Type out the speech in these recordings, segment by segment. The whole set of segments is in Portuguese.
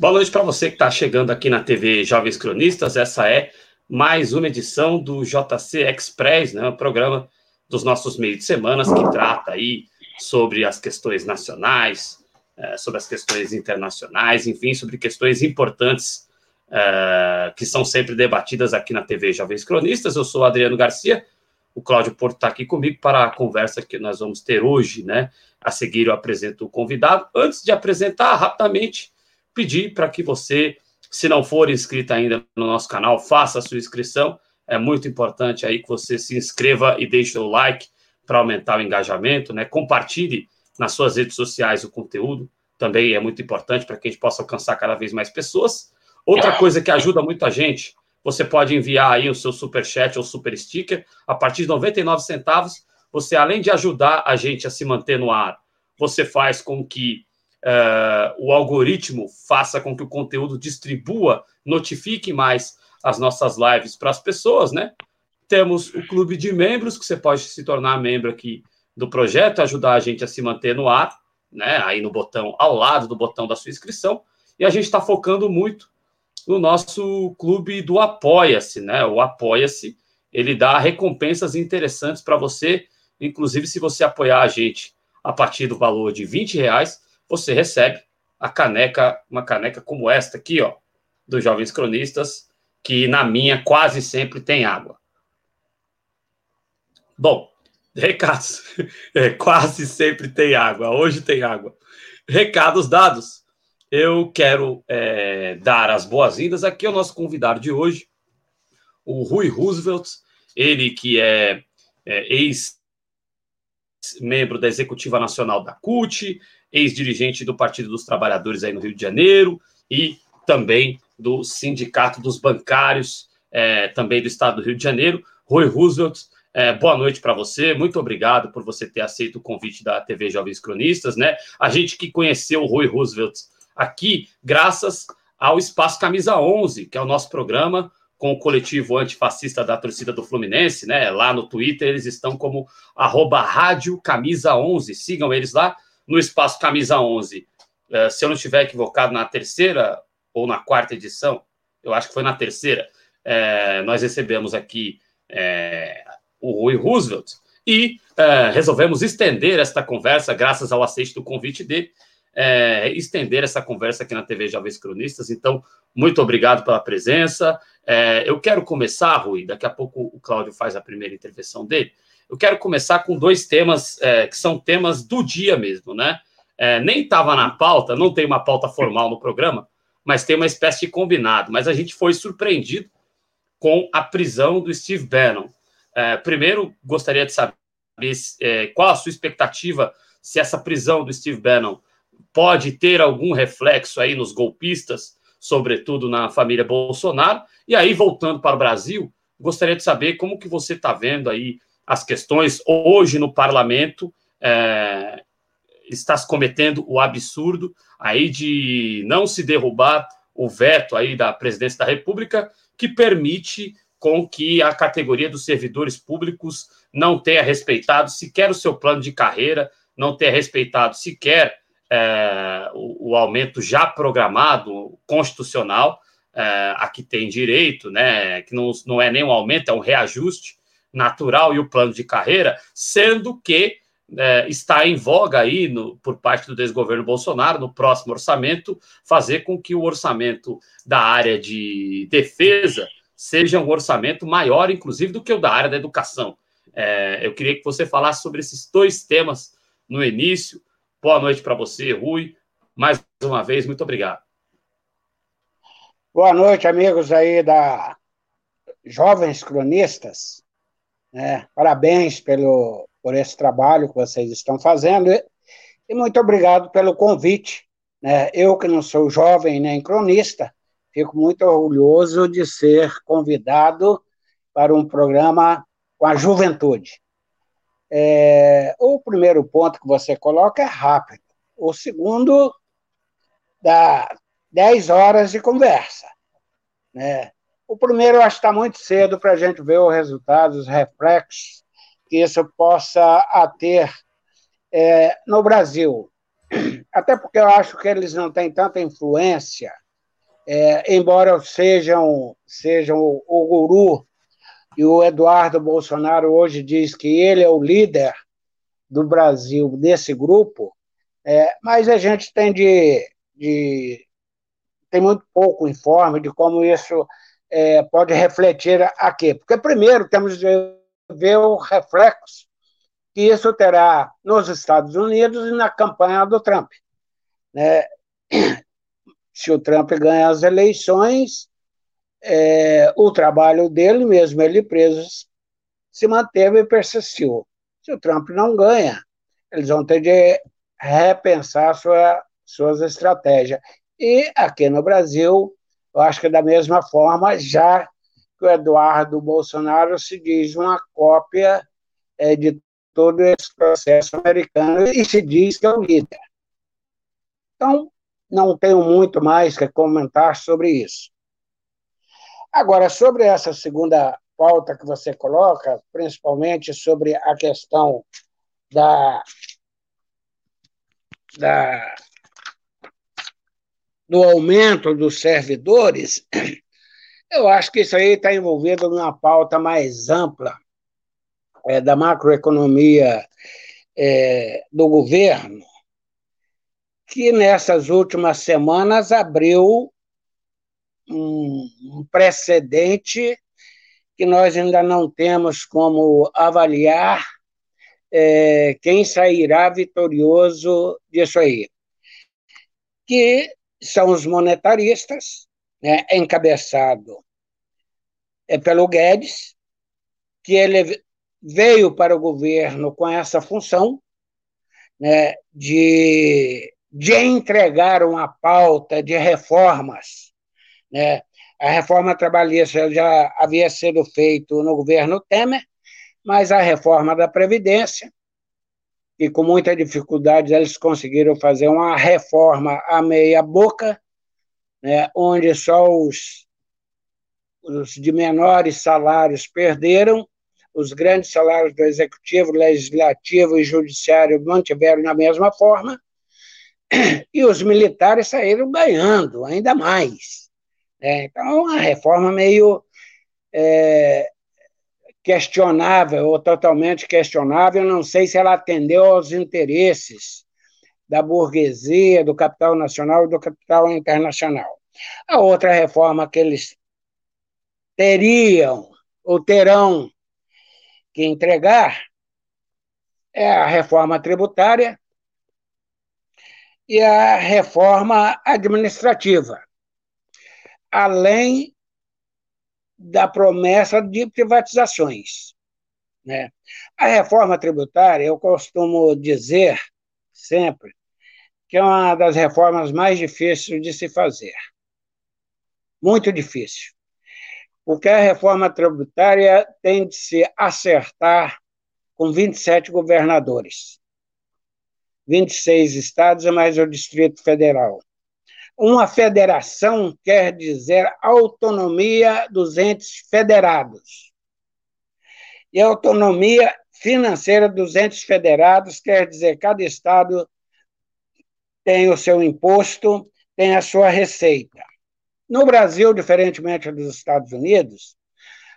Boa noite para você que está chegando aqui na TV Jovens Cronistas. Essa é mais uma edição do JC Express, né, um programa dos nossos meios de semanas que trata aí sobre as questões nacionais, é, sobre as questões internacionais, enfim, sobre questões importantes é, que são sempre debatidas aqui na TV Jovens Cronistas. Eu sou Adriano Garcia, o Cláudio Porto está aqui comigo para a conversa que nós vamos ter hoje, né? A seguir eu apresento o convidado. Antes de apresentar, rapidamente, pedir para que você, se não for inscrito ainda no nosso canal, faça a sua inscrição. É muito importante aí que você se inscreva e deixe o like para aumentar o engajamento, né? Compartilhe nas suas redes sociais o conteúdo, também é muito importante para que a gente possa alcançar cada vez mais pessoas. Outra coisa que ajuda muito a gente, você pode enviar aí o seu super chat ou super sticker a partir de 99 centavos. Você além de ajudar a gente a se manter no ar, você faz com que uh, o algoritmo faça com que o conteúdo distribua, notifique mais as nossas lives para as pessoas, né? Temos o clube de membros, que você pode se tornar membro aqui do projeto, ajudar a gente a se manter no ar, né? Aí no botão, ao lado do botão da sua inscrição. E a gente está focando muito no nosso clube do Apoia-se, né? O Apoia-se, ele dá recompensas interessantes para você, inclusive se você apoiar a gente a partir do valor de 20 reais, você recebe a caneca, uma caneca como esta aqui, ó, dos Jovens Cronistas, que na minha quase sempre tem água. Bom, recados. É, quase sempre tem água. Hoje tem água. Recados dados. Eu quero é, dar as boas-vindas aqui ao nosso convidado de hoje, o Rui Roosevelt, ele que é, é ex-membro da Executiva Nacional da CUT, ex-dirigente do Partido dos Trabalhadores aí no Rio de Janeiro e também do Sindicato dos Bancários, é, também do Estado do Rio de Janeiro. Rui Roosevelt, é, boa noite para você, muito obrigado por você ter aceito o convite da TV Jovens Cronistas, né? A gente que conheceu o Rui Roosevelt aqui, graças ao Espaço Camisa 11, que é o nosso programa com o coletivo antifascista da torcida do Fluminense, né? Lá no Twitter eles estão como arroba Rádio Camisa 11, sigam eles lá no espaço Camisa 11, uh, se eu não estiver equivocado, na terceira ou na quarta edição, eu acho que foi na terceira, é, nós recebemos aqui é, o Rui Roosevelt e é, resolvemos estender esta conversa, graças ao aceite do convite dele, é, estender essa conversa aqui na TV Jovens Cronistas. Então, muito obrigado pela presença. É, eu quero começar, Rui, daqui a pouco o Cláudio faz a primeira intervenção dele. Eu quero começar com dois temas é, que são temas do dia mesmo, né? É, nem estava na pauta, não tem uma pauta formal no programa, mas tem uma espécie de combinado. Mas a gente foi surpreendido com a prisão do Steve Bannon. É, primeiro, gostaria de saber é, qual a sua expectativa se essa prisão do Steve Bannon pode ter algum reflexo aí nos golpistas, sobretudo na família Bolsonaro. E aí, voltando para o Brasil, gostaria de saber como que você está vendo aí as questões. Hoje, no parlamento, é, está se cometendo o absurdo aí de não se derrubar o veto aí da presidência da República, que permite com que a categoria dos servidores públicos não tenha respeitado sequer o seu plano de carreira, não tenha respeitado sequer é, o, o, aumento já programado constitucional é, a que tem direito, né, que não, não é nem um aumento, é um reajuste natural e o plano de carreira, sendo que é, está em voga aí, no, por parte do desgoverno Bolsonaro, no próximo orçamento, fazer com que o orçamento da área de defesa seja um orçamento maior, inclusive, do que o da área da educação. É, eu queria que você falasse sobre esses dois temas no início. Boa noite para você, Rui. Mais uma vez, muito obrigado. Boa noite, amigos aí da Jovens Cronistas. Né? Parabéns pelo, por esse trabalho que vocês estão fazendo e, e muito obrigado pelo convite. Né? Eu, que não sou jovem nem cronista, fico muito orgulhoso de ser convidado para um programa com a juventude. É, o primeiro ponto que você coloca é rápido. O segundo dá 10 horas de conversa. Né? O primeiro, eu acho que está muito cedo para a gente ver os resultados, os reflexos que isso possa ter é, no Brasil. Até porque eu acho que eles não têm tanta influência é, embora sejam, sejam o, o guru e o Eduardo Bolsonaro hoje diz que ele é o líder do Brasil desse grupo, é, mas a gente tem de, de, tem muito pouco informe de como isso é, pode refletir aqui. Porque, primeiro, temos de ver o reflexo que isso terá nos Estados Unidos e na campanha do Trump. Né? Se o Trump ganhar as eleições, é, o trabalho dele, mesmo ele preso, se manteve e persistiu. Se o Trump não ganha, eles vão ter de repensar sua, suas estratégias. E aqui no Brasil, eu acho que da mesma forma, já que o Eduardo Bolsonaro se diz uma cópia é, de todo esse processo americano e se diz que é o líder. Então, não tenho muito mais que comentar sobre isso. Agora, sobre essa segunda pauta que você coloca, principalmente sobre a questão da, da do aumento dos servidores, eu acho que isso aí está envolvido numa pauta mais ampla é, da macroeconomia é, do governo, que nessas últimas semanas abriu um, precedente que nós ainda não temos como avaliar é, quem sairá vitorioso disso aí. Que são os monetaristas, né, encabeçado é pelo Guedes, que ele veio para o governo com essa função né, de, de entregar uma pauta de reformas. Né? A reforma trabalhista já havia sido feita no governo Temer, mas a reforma da Previdência e com muita dificuldade eles conseguiram fazer uma reforma à meia boca, né, onde só os, os de menores salários perderam, os grandes salários do executivo, legislativo e judiciário mantiveram na mesma forma, e os militares saíram ganhando ainda mais. Né? Então, uma reforma meio é, questionável ou totalmente questionável, não sei se ela atendeu aos interesses da burguesia, do capital nacional e do capital internacional. A outra reforma que eles teriam ou terão que entregar é a reforma tributária e a reforma administrativa, além da promessa de privatizações. Né? A reforma tributária, eu costumo dizer sempre, que é uma das reformas mais difíceis de se fazer. Muito difícil. Porque a reforma tributária tem de se acertar com 27 governadores, 26 estados mais o Distrito Federal. Uma federação quer dizer autonomia dos entes federados. E autonomia financeira dos entes federados quer dizer cada estado tem o seu imposto, tem a sua receita. No Brasil, diferentemente dos Estados Unidos,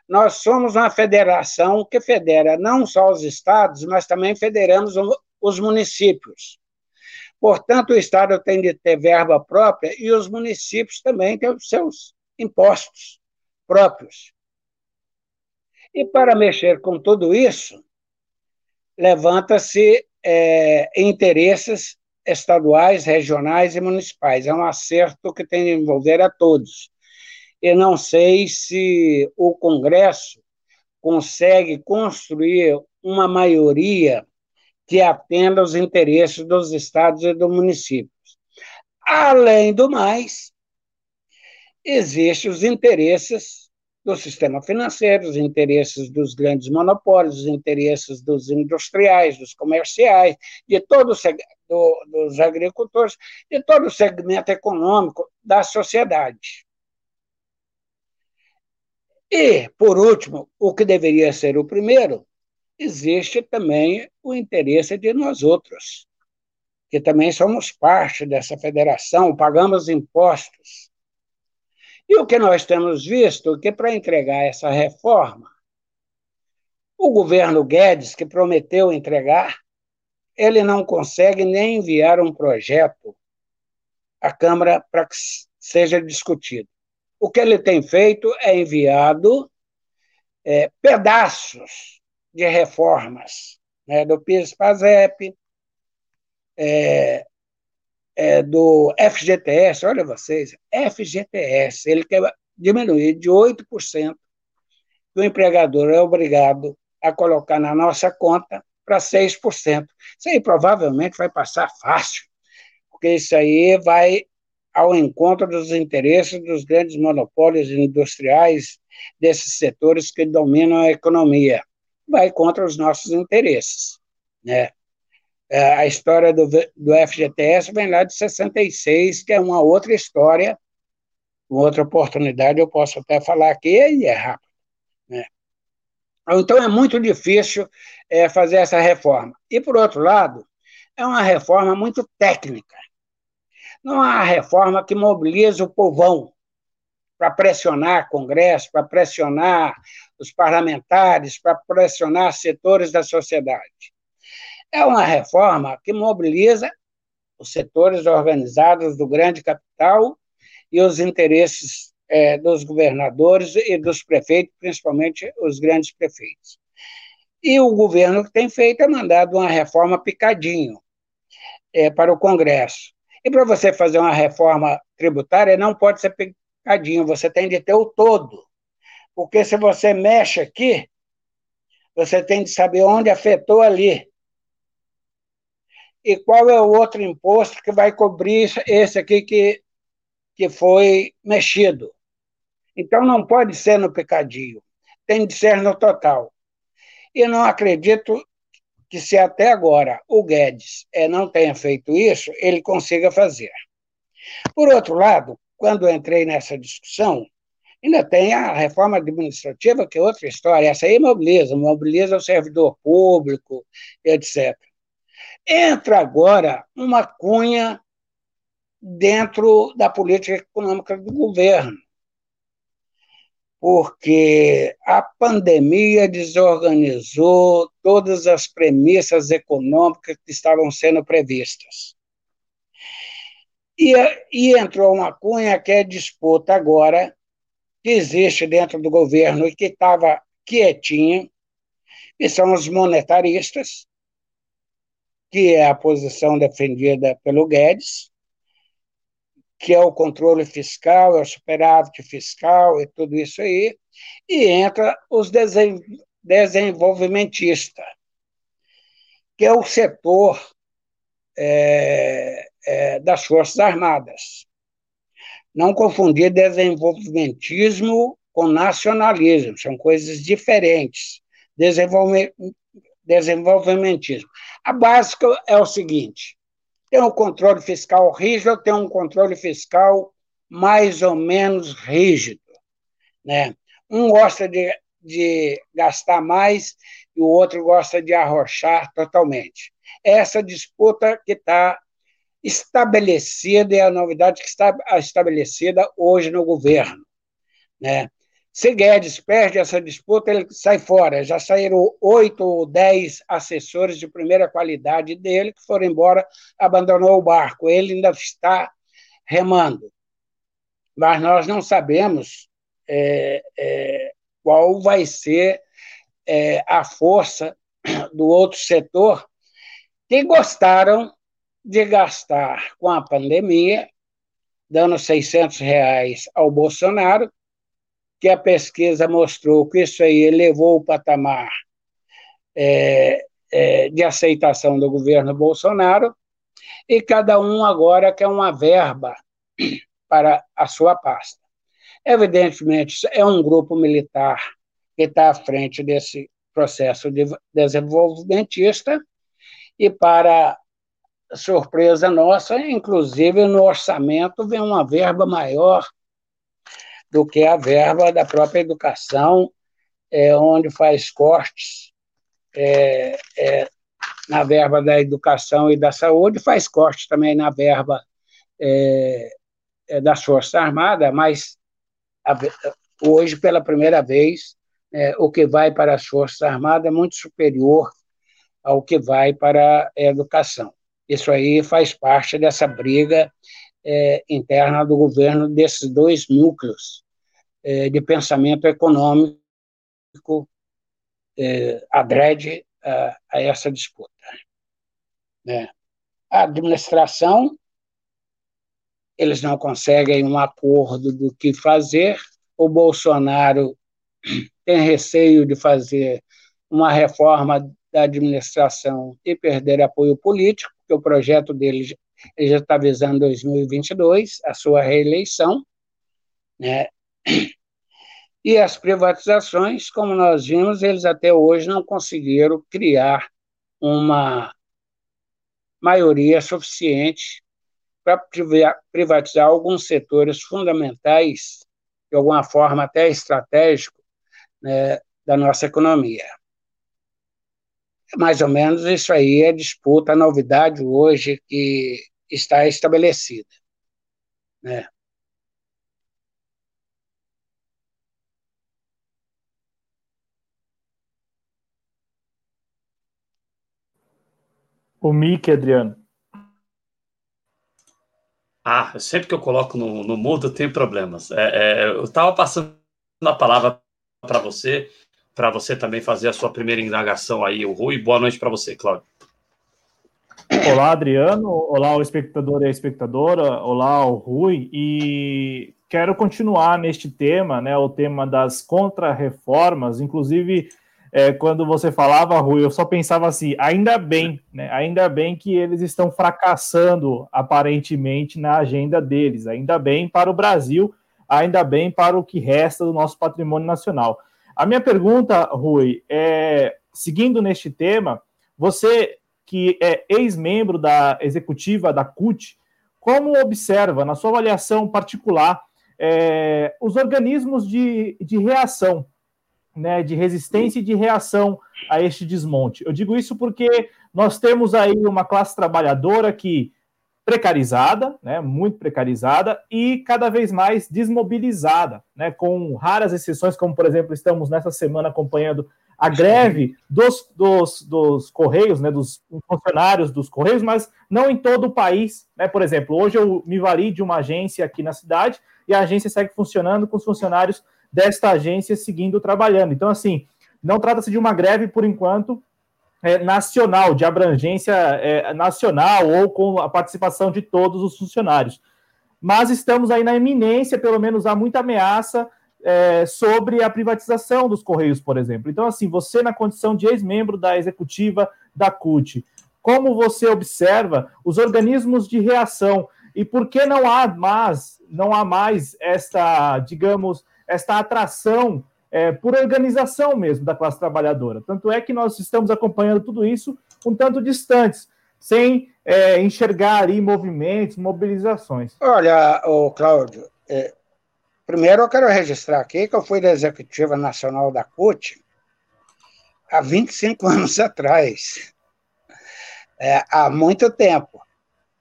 nós somos uma federação que federa não só os estados, mas também federamos os municípios. Portanto, o Estado tem de ter verba própria e os municípios também têm os seus impostos próprios. E para mexer com tudo isso, levanta-se é, interesses estaduais, regionais e municipais. É um acerto que tem de envolver a todos. E não sei se o Congresso consegue construir uma maioria que atenda aos interesses dos estados e dos municípios. Além do mais, existem os interesses do sistema financeiro, os interesses dos grandes monopólios, os interesses dos industriais, dos comerciais, de todo do, dos agricultores, de todo o segmento econômico da sociedade. E, por último, o que deveria ser o primeiro, existe também o interesse de nós outros, que também somos parte dessa federação, pagamos impostos. E o que nós temos visto é que para entregar essa reforma, o governo Guedes, que prometeu entregar, ele não consegue nem enviar um projeto à Câmara para que seja discutido. O que ele tem feito é enviado é, pedaços de reformas né, do PIS-PASEP, é, é, do FGTS, olha vocês, FGTS, ele quer diminuir de 8% que o empregador é obrigado a colocar na nossa conta para 6%. Isso aí provavelmente vai passar fácil, porque isso aí vai ao encontro dos interesses dos grandes monopólios industriais desses setores que dominam a economia. Vai contra os nossos interesses, né? É, a história do, do FGTS vem lá de 66, que é uma outra história, uma outra oportunidade, eu posso até falar aqui, e é rápido. Né? Então, é muito difícil é, fazer essa reforma. E, por outro lado, é uma reforma muito técnica. Não é uma reforma que mobiliza o povão para pressionar Congresso, para pressionar os parlamentares, para pressionar setores da sociedade. É uma reforma que mobiliza os setores organizados do grande capital e os interesses é, dos governadores e dos prefeitos, principalmente os grandes prefeitos. E o governo que tem feito é mandado uma reforma picadinho é, para o Congresso. E para você fazer uma reforma tributária, não pode ser picadinho, você tem de ter o todo. Porque se você mexe aqui, você tem de saber onde afetou ali e qual é o outro imposto que vai cobrir esse aqui que, que foi mexido. Então, não pode ser no pecadinho, tem de ser no total. E não acredito que, se até agora o Guedes é, não tenha feito isso, ele consiga fazer. Por outro lado, quando entrei nessa discussão, ainda tem a reforma administrativa, que é outra história. Essa aí mobiliza, mobiliza o servidor público, etc. Entra agora uma cunha dentro da política econômica do governo, porque a pandemia desorganizou todas as premissas econômicas que estavam sendo previstas. E, e entrou uma cunha que é disputa agora, que existe dentro do governo e que estava quietinha, que são os monetaristas, que é a posição defendida pelo Guedes, que é o controle fiscal, é o superávit fiscal e tudo isso aí, e entra os desenvolvimentistas, que é o setor é, é, das Forças Armadas. Não confundir desenvolvimentismo com nacionalismo, são coisas diferentes. desenvolvimentismo a básica é o seguinte: tem um controle fiscal rígido, tem um controle fiscal mais ou menos rígido. Né? Um gosta de, de gastar mais e o outro gosta de arrochar totalmente. Essa disputa que está estabelecida, é a novidade que está estabelecida hoje no governo. Né? Se Guedes perde essa disputa, ele sai fora. Já saíram oito ou dez assessores de primeira qualidade dele que foram embora, abandonou o barco. Ele ainda está remando. Mas nós não sabemos é, é, qual vai ser é, a força do outro setor que gostaram de gastar com a pandemia, dando 600 reais ao Bolsonaro, que a pesquisa mostrou que isso aí elevou o patamar é, é, de aceitação do governo Bolsonaro, e cada um agora quer uma verba para a sua pasta. Evidentemente, é um grupo militar que está à frente desse processo de desenvolvimentista, e para surpresa nossa, inclusive no orçamento vem uma verba maior do que a verba da própria educação, é, onde faz cortes é, é, na verba da educação e da saúde, faz cortes também na verba é, é, das Forças Armadas, mas hoje, pela primeira vez, é, o que vai para as Forças Armadas é muito superior ao que vai para a educação. Isso aí faz parte dessa briga é, interna do governo desses dois núcleos é, de pensamento econômico é, adrede a, a, essa disputa. Né? A administração, eles não conseguem um acordo do que fazer, o Bolsonaro tem receio de fazer uma reforma da administração e perder apoio político, porque o projeto dele ele já está visando 2022, a sua reeleição, né? E as privatizações, como nós vimos, eles até hoje não conseguiram criar uma maioria suficiente para privatizar alguns setores fundamentais, de alguma forma até estratégico, né, da nossa economia. Mais ou menos isso aí é disputa, a novidade hoje que está estabelecida. Né? O Mickey, Adriano. Ah, sempre que eu coloco no, no mudo, tem problemas. É, é, eu estava passando a palavra para você, para você também fazer a sua primeira indagação aí, o Rui. Boa noite para você, Cláudio. Olá, Adriano. Olá, o espectador e a espectadora. Olá, o Rui. E quero continuar neste tema, né, o tema das contrarreformas. Inclusive, é, quando você falava, Rui, eu só pensava assim: ainda bem, né, ainda bem que eles estão fracassando aparentemente na agenda deles. Ainda bem para o Brasil, ainda bem para o que resta do nosso patrimônio nacional. A minha pergunta, Rui, é seguindo neste tema, você que é ex-membro da executiva da CUT, como observa, na sua avaliação particular, é, os organismos de, de reação, né, de resistência e de reação a este desmonte? Eu digo isso porque nós temos aí uma classe trabalhadora que precarizada, né, muito precarizada e cada vez mais desmobilizada, né, com raras exceções, como por exemplo estamos nessa semana acompanhando a greve dos, dos, dos Correios, né, dos funcionários dos Correios, mas não em todo o país. Né? Por exemplo, hoje eu me vali de uma agência aqui na cidade e a agência segue funcionando com os funcionários desta agência seguindo trabalhando. Então, assim, não trata-se de uma greve, por enquanto, é, nacional, de abrangência é, nacional ou com a participação de todos os funcionários. Mas estamos aí na eminência, pelo menos há muita ameaça é, sobre a privatização dos Correios, por exemplo. Então, assim, você, na condição de ex-membro da executiva da CUT, como você observa os organismos de reação e por que não há mais, não há mais esta, digamos, esta atração é, por organização mesmo da classe trabalhadora. Tanto é que nós estamos acompanhando tudo isso um tanto distantes, sem é, enxergar aí movimentos, mobilizações. Olha, o Cláudio, é, primeiro eu quero registrar aqui que eu fui da Executiva Nacional da CUT há 25 anos atrás, é, há muito tempo.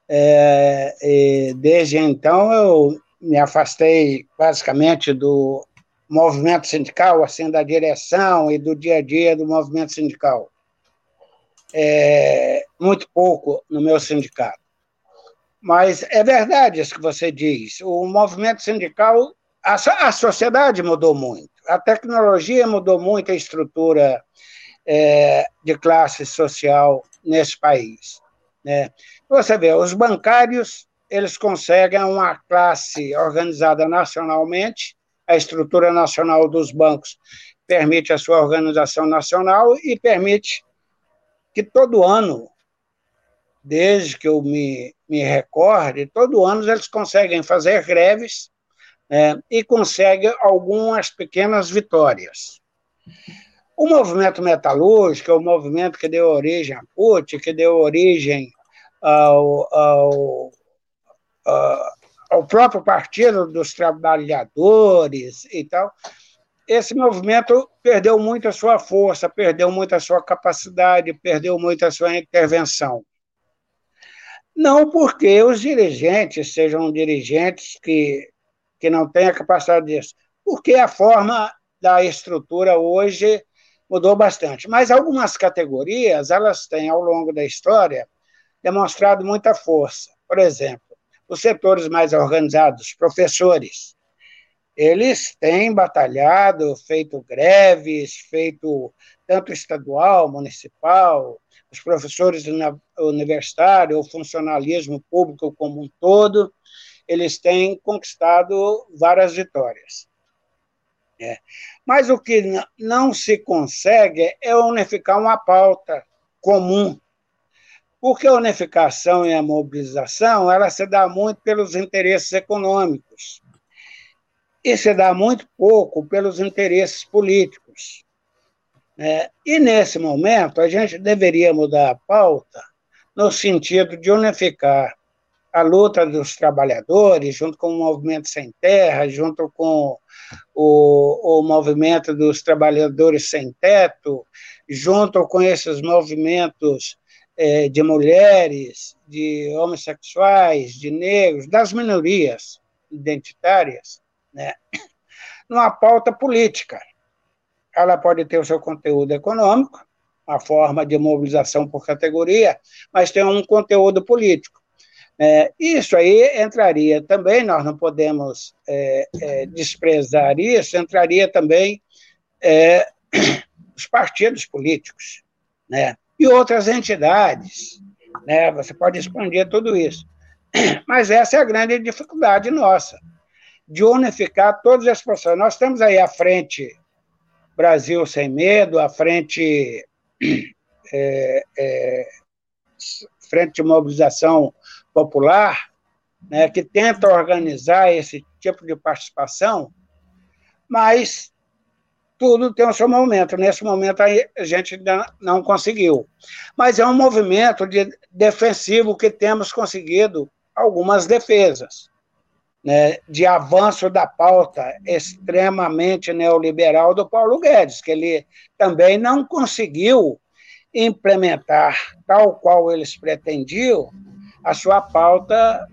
É, desde então eu me afastei basicamente do movimento sindical, assim, da direção e do dia a dia do movimento sindical. É, muito pouco no meu sindicato. Mas é verdade isso que você diz. O movimento sindical, a, a sociedade mudou muito, a tecnologia mudou muito a estrutura é, de classe social nesse país. Né? Você vê, os bancários eles conseguem uma classe organizada nacionalmente a estrutura nacional dos bancos permite a sua organização nacional e permite que todo ano, desde que eu me, me recorde, todo ano eles conseguem fazer greves né, e conseguem algumas pequenas vitórias. O movimento metalúrgico é o movimento que deu origem à CUT, que deu origem ao, ao ao próprio Partido dos Trabalhadores e tal, esse movimento perdeu muito a sua força, perdeu muito a sua capacidade, perdeu muito a sua intervenção. Não porque os dirigentes sejam dirigentes que, que não a capacidade disso, porque a forma da estrutura hoje mudou bastante. Mas algumas categorias, elas têm, ao longo da história, demonstrado muita força. Por exemplo, os setores mais organizados, professores, eles têm batalhado, feito greves, feito tanto estadual, municipal, os professores universitários, o funcionalismo público como um todo, eles têm conquistado várias vitórias. É. Mas o que não se consegue é unificar uma pauta comum, porque a unificação e a mobilização ela se dá muito pelos interesses econômicos e se dá muito pouco pelos interesses políticos. É, e nesse momento a gente deveria mudar a pauta no sentido de unificar a luta dos trabalhadores, junto com o Movimento Sem Terra, junto com o, o Movimento dos Trabalhadores Sem Teto, junto com esses movimentos é, de mulheres, de homossexuais, de negros, das minorias identitárias, né? numa pauta política. Ela pode ter o seu conteúdo econômico, a forma de mobilização por categoria, mas tem um conteúdo político. É, isso aí entraria também, nós não podemos é, é, desprezar isso, entraria também é, os partidos políticos, né? E outras entidades. Né? Você pode expandir tudo isso. Mas essa é a grande dificuldade nossa, de unificar todas as pessoas. Nós temos aí a frente Brasil Sem Medo, a frente, é, é, frente de mobilização popular, né, que tenta organizar esse tipo de participação, mas tudo tem o seu momento. Nesse momento a gente não conseguiu. Mas é um movimento de defensivo que temos conseguido algumas defesas. Né, de avanço da pauta extremamente neoliberal do Paulo Guedes, que ele também não conseguiu implementar tal qual eles pretendiam a sua pauta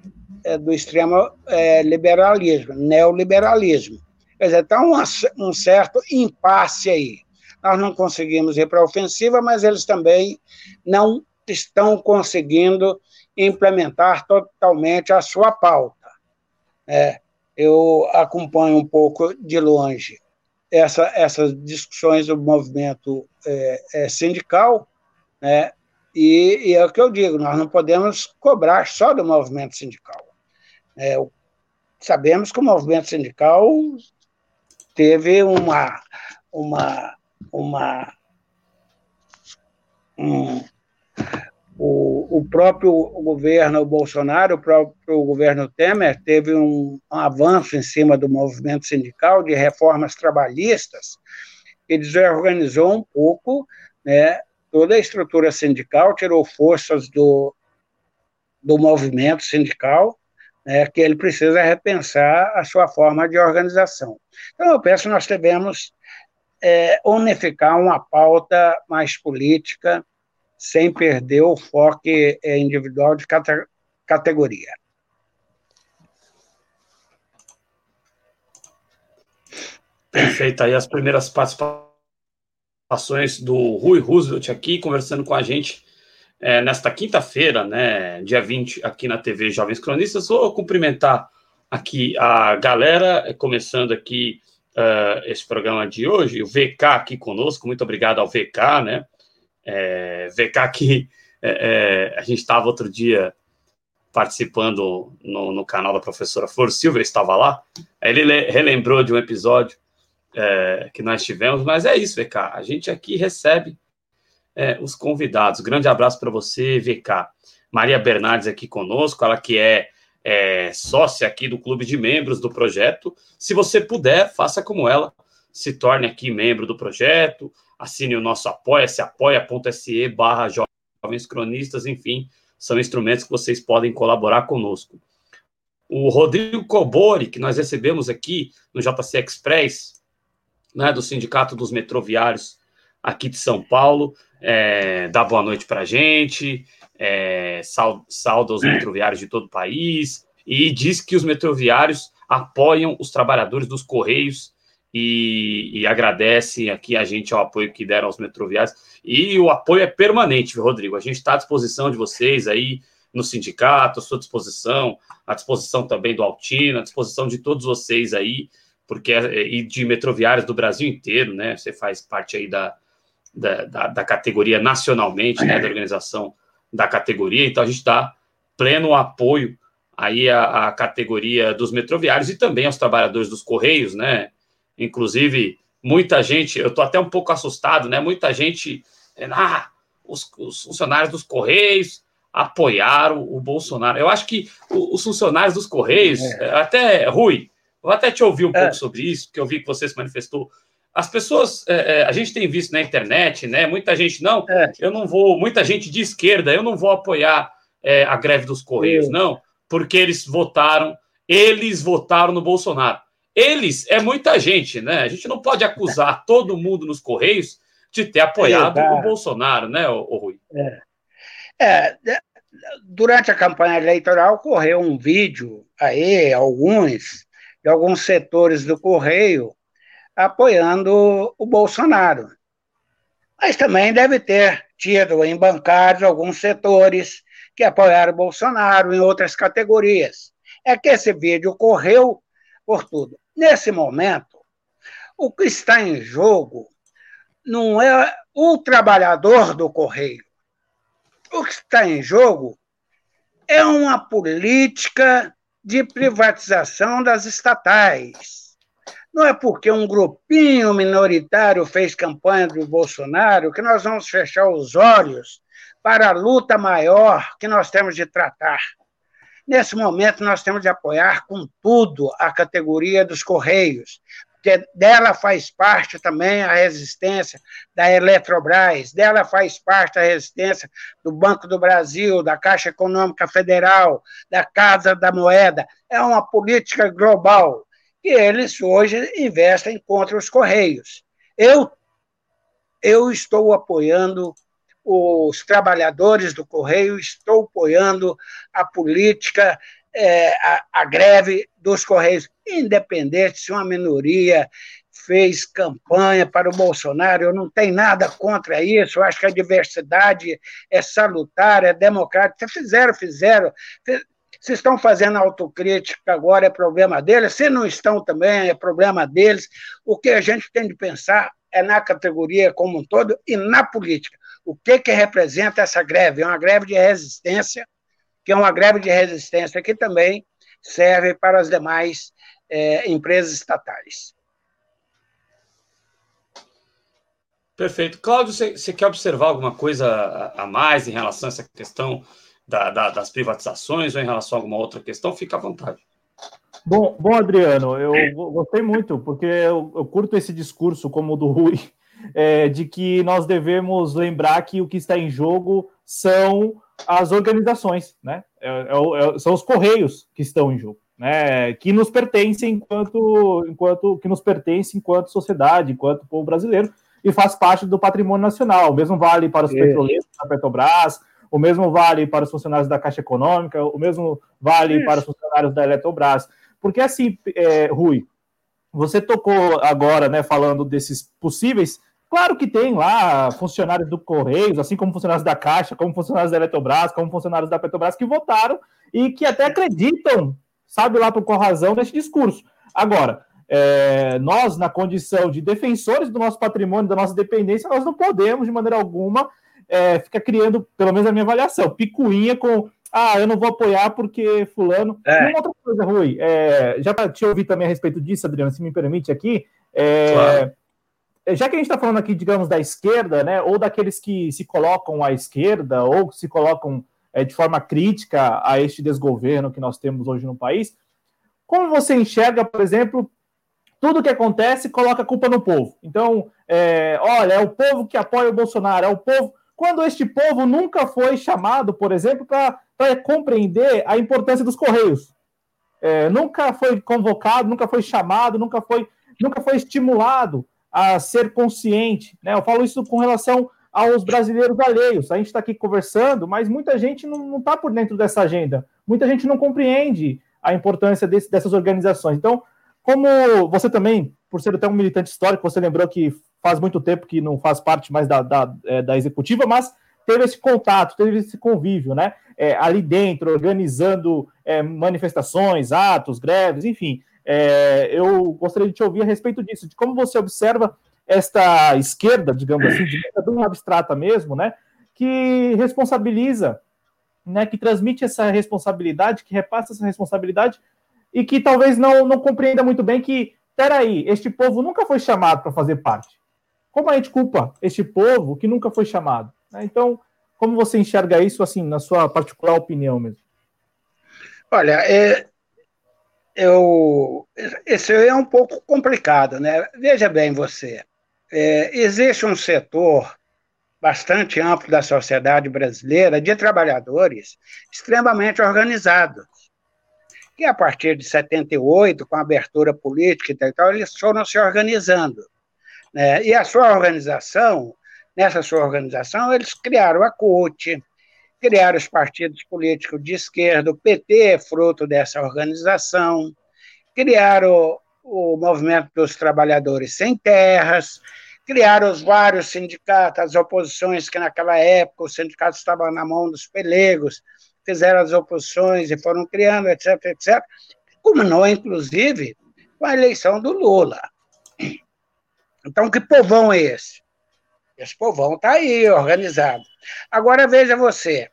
é, do extremo é, liberalismo, neoliberalismo. Quer dizer, está um, um certo impasse aí. Nós não conseguimos ir para a ofensiva, mas eles também não estão conseguindo implementar totalmente a sua pauta. É, eu acompanho um pouco de longe essa, essas discussões do movimento é, é, sindical, né, e, e, é o que eu digo, nós não podemos cobrar só do movimento sindical. É, sabemos que o movimento sindical teve uma, uma, uma um, o, o próprio governo Bolsonaro, o próprio governo Temer, teve um, um avanço em cima do movimento sindical de reformas trabalhistas. E desorganizou um pouco né, toda a estrutura sindical, tirou forças do, do movimento sindical, né, que ele precisa repensar a sua forma de organização. Então, eu penso que nós devemos é, unificar uma pauta mais política, sem perder o foco é, individual de cate categoria. Perfeito. Aí as primeiras participações participações do Rui Roosevelt aqui, conversando com a gente é, nesta quinta-feira, né, dia 20, aqui na TV Jovens Cronistas. Vou cumprimentar aqui a galera, é, começando aqui uh, esse programa de hoje, o VK aqui conosco, muito obrigado ao VK, né? É, VK que é, é, a gente estava outro dia participando no, no, canal da professora Flor Silva, estava lá, ele relembrou de um episódio é, que nós tivemos, mas é isso, VK. A gente aqui recebe é, os convidados. Grande abraço para você, VK. Maria Bernardes aqui conosco, ela que é, é, sócia aqui do clube de membros do projeto. Se você puder, faça como ela, se torne aqui membro do projeto, assine o nosso apoia-se, apoia.se barra jovens cronistas, enfim, são instrumentos que vocês podem colaborar conosco. O Rodrigo Cobori, que nós recebemos aqui no JC Express, né, do Sindicato dos Metroviários aqui de São Paulo, é, dá boa noite para a gente, é, salda os metroviários de todo o país e diz que os metroviários apoiam os trabalhadores dos Correios e, e agradece aqui a gente ao apoio que deram aos metroviários. E o apoio é permanente, Rodrigo. A gente está à disposição de vocês aí no sindicato, à sua disposição, à disposição também do Altino, à disposição de todos vocês aí, porque é, e de metroviários do Brasil inteiro, né? Você faz parte aí da, da, da, da categoria nacionalmente, né? Da organização da categoria, então a gente dá pleno apoio aí à, à categoria dos metroviários e também aos trabalhadores dos Correios, né? Inclusive, muita gente, eu estou até um pouco assustado, né? Muita gente, ah, os, os, funcionários dos Correios apoiaram o Bolsonaro. Eu acho que os funcionários dos Correios, é. até, Rui, vou até te ouvir um é. pouco sobre isso, porque eu vi que você se manifestou. As pessoas, é, é, a gente tem visto na internet, né? Muita gente, não, é. eu não vou, muita gente de esquerda, eu não vou apoiar é, a greve dos Correios, não, porque eles votaram, eles votaram no Bolsonaro. Eles é muita gente, né? A gente não pode acusar todo mundo nos Correios de ter apoiado é, o Bolsonaro, né, o, Rui? É. é. durante a campanha eleitoral correu um vídeo aí, alguns, de alguns setores do Correio apoiando o Bolsonaro. Mas também deve ter tido em bancários alguns setores que apoiaram o Bolsonaro em outras categorias. É que esse vídeo correu por tudo. Nesse momento, o que está em jogo não é o trabalhador do correio. O que está em jogo é uma política de privatização das estatais. Não é porque um grupinho minoritário fez campanha do Bolsonaro que nós vamos fechar os olhos para a luta maior que nós temos de tratar. Nesse momento, nós temos de apoiar com tudo a categoria dos Correios, porque dela faz parte também a resistência da Eletrobras, dela faz parte a resistência do Banco do Brasil, da Caixa Econômica Federal, da Casa da Moeda. É uma política global que eles hoje investem contra os Correios. Eu, eu estou apoiando os trabalhadores do Correio, estou apoiando a política, é, a, a greve dos Correios, independente se uma minoria fez campanha para o Bolsonaro, eu não tenho nada contra isso, eu acho que a diversidade é salutar, é democrática. Se fizeram, fizeram. Se estão fazendo autocrítica agora, é problema deles. Se não estão também, é problema deles. O que a gente tem de pensar é na categoria como um todo e na política o que, que representa essa greve? É uma greve de resistência, que é uma greve de resistência que também serve para as demais é, empresas estatais. Perfeito. Cláudio, você, quer observar alguma coisa a mais em relação a essa questão da, da, das privatizações ou em relação a alguma outra questão? Fica à vontade. Bom, bom Adriano, eu gostei muito, porque eu, eu curto esse discurso como o do Rui, é, de que nós devemos lembrar que o que está em jogo são as organizações, né? É, é, é, são os correios que estão em jogo, né? Que nos pertencem enquanto, enquanto que nos pertence enquanto sociedade, enquanto povo brasileiro e faz parte do patrimônio nacional. O mesmo vale para os é. petroleiros da Petrobras, o mesmo vale para os funcionários da Caixa Econômica, o mesmo vale Isso. para os funcionários da Eletrobras. Porque assim, é, Rui, você tocou agora, né, falando desses possíveis Claro que tem lá funcionários do Correios, assim como funcionários da Caixa, como funcionários da Eletrobras, como funcionários da Petrobras, que votaram e que até acreditam, sabe lá por qual razão, nesse discurso. Agora, é, nós, na condição de defensores do nosso patrimônio, da nossa dependência, nós não podemos, de maneira alguma, é, ficar criando, pelo menos a minha avaliação, picuinha com ah, eu não vou apoiar porque fulano. É. E uma outra coisa, Rui, é, já te ouvi também a respeito disso, Adriano, se me permite aqui. É, claro já que a gente está falando aqui, digamos, da esquerda, né, ou daqueles que se colocam à esquerda, ou se colocam é, de forma crítica a este desgoverno que nós temos hoje no país, como você enxerga, por exemplo, tudo que acontece coloca a culpa no povo? Então, é, olha, é o povo que apoia o Bolsonaro, é o povo. Quando este povo nunca foi chamado, por exemplo, para compreender a importância dos Correios. É, nunca foi convocado, nunca foi chamado, nunca foi, nunca foi estimulado a ser consciente. Né? Eu falo isso com relação aos brasileiros alheios. A gente está aqui conversando, mas muita gente não está por dentro dessa agenda. Muita gente não compreende a importância desse, dessas organizações. Então, como você também por ser até um militante histórico, você lembrou que faz muito tempo que não faz parte mais da, da, é, da executiva, mas teve esse contato, teve esse convívio, né? É, ali dentro, organizando é, manifestações, atos, greves, enfim. É, eu gostaria de te ouvir a respeito disso, de como você observa esta esquerda, digamos assim, de uma abstrata mesmo, né? Que responsabiliza, né? Que transmite essa responsabilidade, que repassa essa responsabilidade e que talvez não, não compreenda muito bem que, peraí, este povo nunca foi chamado para fazer parte. Como a gente culpa este povo que nunca foi chamado? Né? Então, como você enxerga isso, assim, na sua particular opinião mesmo? Olha, é, eu, esse é um pouco complicado, né? Veja bem você, é, existe um setor bastante amplo da sociedade brasileira de trabalhadores extremamente organizados, que a partir de 78, com a abertura política e tal, eles foram se organizando. Né? E a sua organização, nessa sua organização, eles criaram a CUT, criaram os partidos políticos de esquerda, o PT é fruto dessa organização, criaram o movimento dos trabalhadores sem terras, criaram os vários sindicatos, as oposições que naquela época os sindicatos estavam na mão dos pelegos, fizeram as oposições e foram criando, etc, etc, culminou, inclusive, com a eleição do Lula. Então, que povão é esse? Esse povão está aí, organizado. Agora, veja você,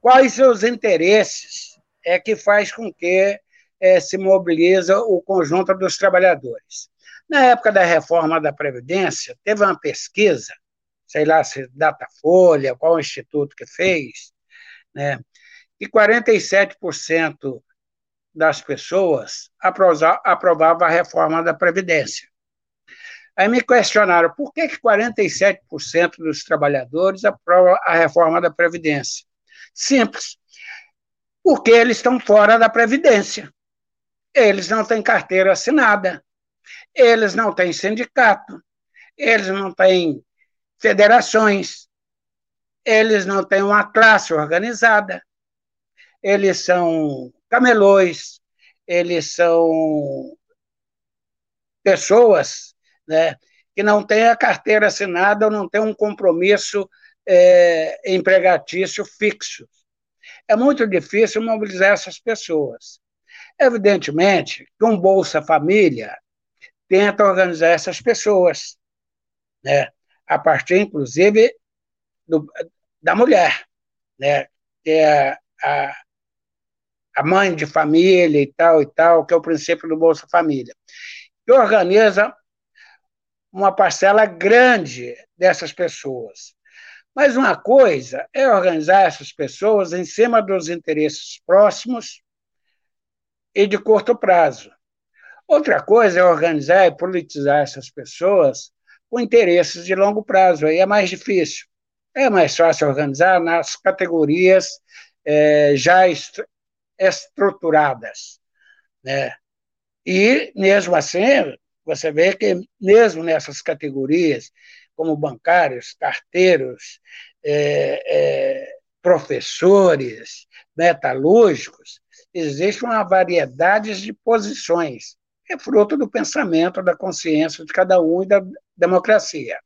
quais seus interesses é que faz com que é, se mobiliza o conjunto dos trabalhadores? Na época da reforma da Previdência, teve uma pesquisa, sei lá se Datafolha, qual instituto que fez, né, e 47% das pessoas aprovava a reforma da Previdência. Aí me questionaram por que, que 47% dos trabalhadores aprovam a reforma da Previdência. Simples. Porque eles estão fora da Previdência. Eles não têm carteira assinada. Eles não têm sindicato. Eles não têm federações. Eles não têm uma classe organizada eles são camelões, eles são pessoas né, que não têm a carteira assinada ou não têm um compromisso é, empregatício fixo. É muito difícil mobilizar essas pessoas. Evidentemente que um Bolsa Família tenta organizar essas pessoas, né, a partir, inclusive, do, da mulher, né, que é a, a mãe de família e tal e tal, que é o princípio do Bolsa Família, que organiza uma parcela grande dessas pessoas. Mas uma coisa é organizar essas pessoas em cima dos interesses próximos e de curto prazo. Outra coisa é organizar e politizar essas pessoas com interesses de longo prazo. Aí é mais difícil. É mais fácil organizar nas categorias é, já estruturadas. Né? E, mesmo assim, você vê que, mesmo nessas categorias, como bancários, carteiros, é, é, professores, metalúrgicos, existe uma variedade de posições é fruto do pensamento, da consciência de cada um e da democracia.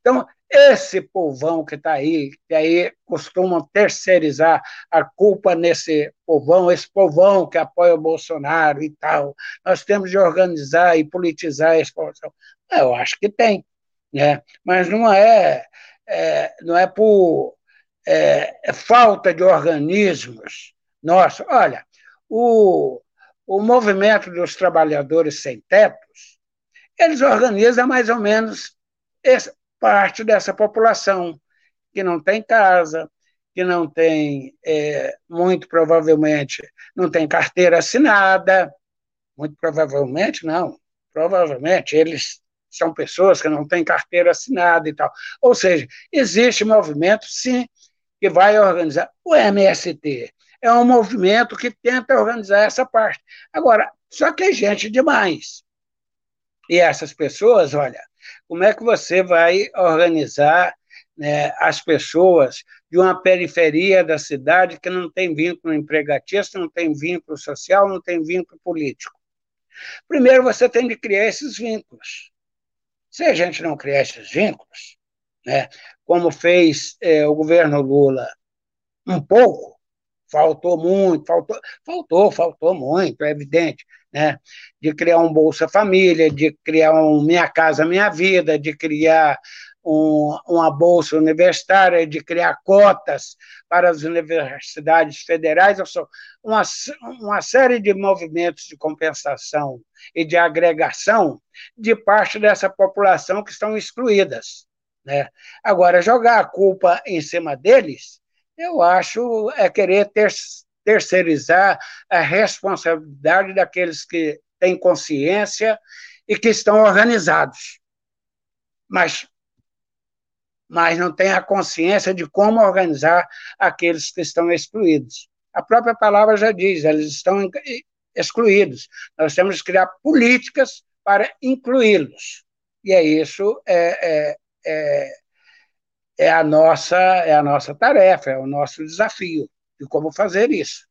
Então, esse povão que está aí, que aí costumam terceirizar a culpa nesse povão, esse povão que apoia o Bolsonaro e tal, nós temos de organizar e politizar esse povão. Eu acho que tem, né? mas não é, é não é por é, é falta de organismos. Nossa, olha, o, o movimento dos trabalhadores sem tetos, eles organizam mais ou menos essa, parte dessa população que não tem casa, que não tem, é, muito provavelmente, não tem carteira assinada, muito provavelmente não, provavelmente eles são pessoas que não têm carteira assinada e tal. Ou seja, existe movimento, sim, que vai organizar. O MST é um movimento que tenta organizar essa parte. Agora, só que é gente demais. E essas pessoas, olha, como é que você vai organizar né, as pessoas de uma periferia da cidade que não tem vínculo empregatista, não tem vínculo social, não tem vínculo político? Primeiro, você tem de criar esses vínculos. Se a gente não criar esses vínculos, né, como fez é, o governo Lula um pouco, faltou muito, faltou, faltou, faltou muito, é evidente, né? De criar um Bolsa Família, de criar um Minha Casa Minha Vida, de criar um, uma bolsa universitária, de criar cotas para as universidades federais, uma, uma série de movimentos de compensação e de agregação de parte dessa população que estão excluídas. Né? Agora, jogar a culpa em cima deles, eu acho é querer ter, terceirizar a responsabilidade daqueles que têm consciência e que estão organizados. Mas mas não têm a consciência de como organizar aqueles que estão excluídos. A própria palavra já diz, eles estão excluídos. Nós temos que criar políticas para incluí-los. E é isso é, é, é, é, a nossa, é a nossa tarefa, é o nosso desafio de como fazer isso.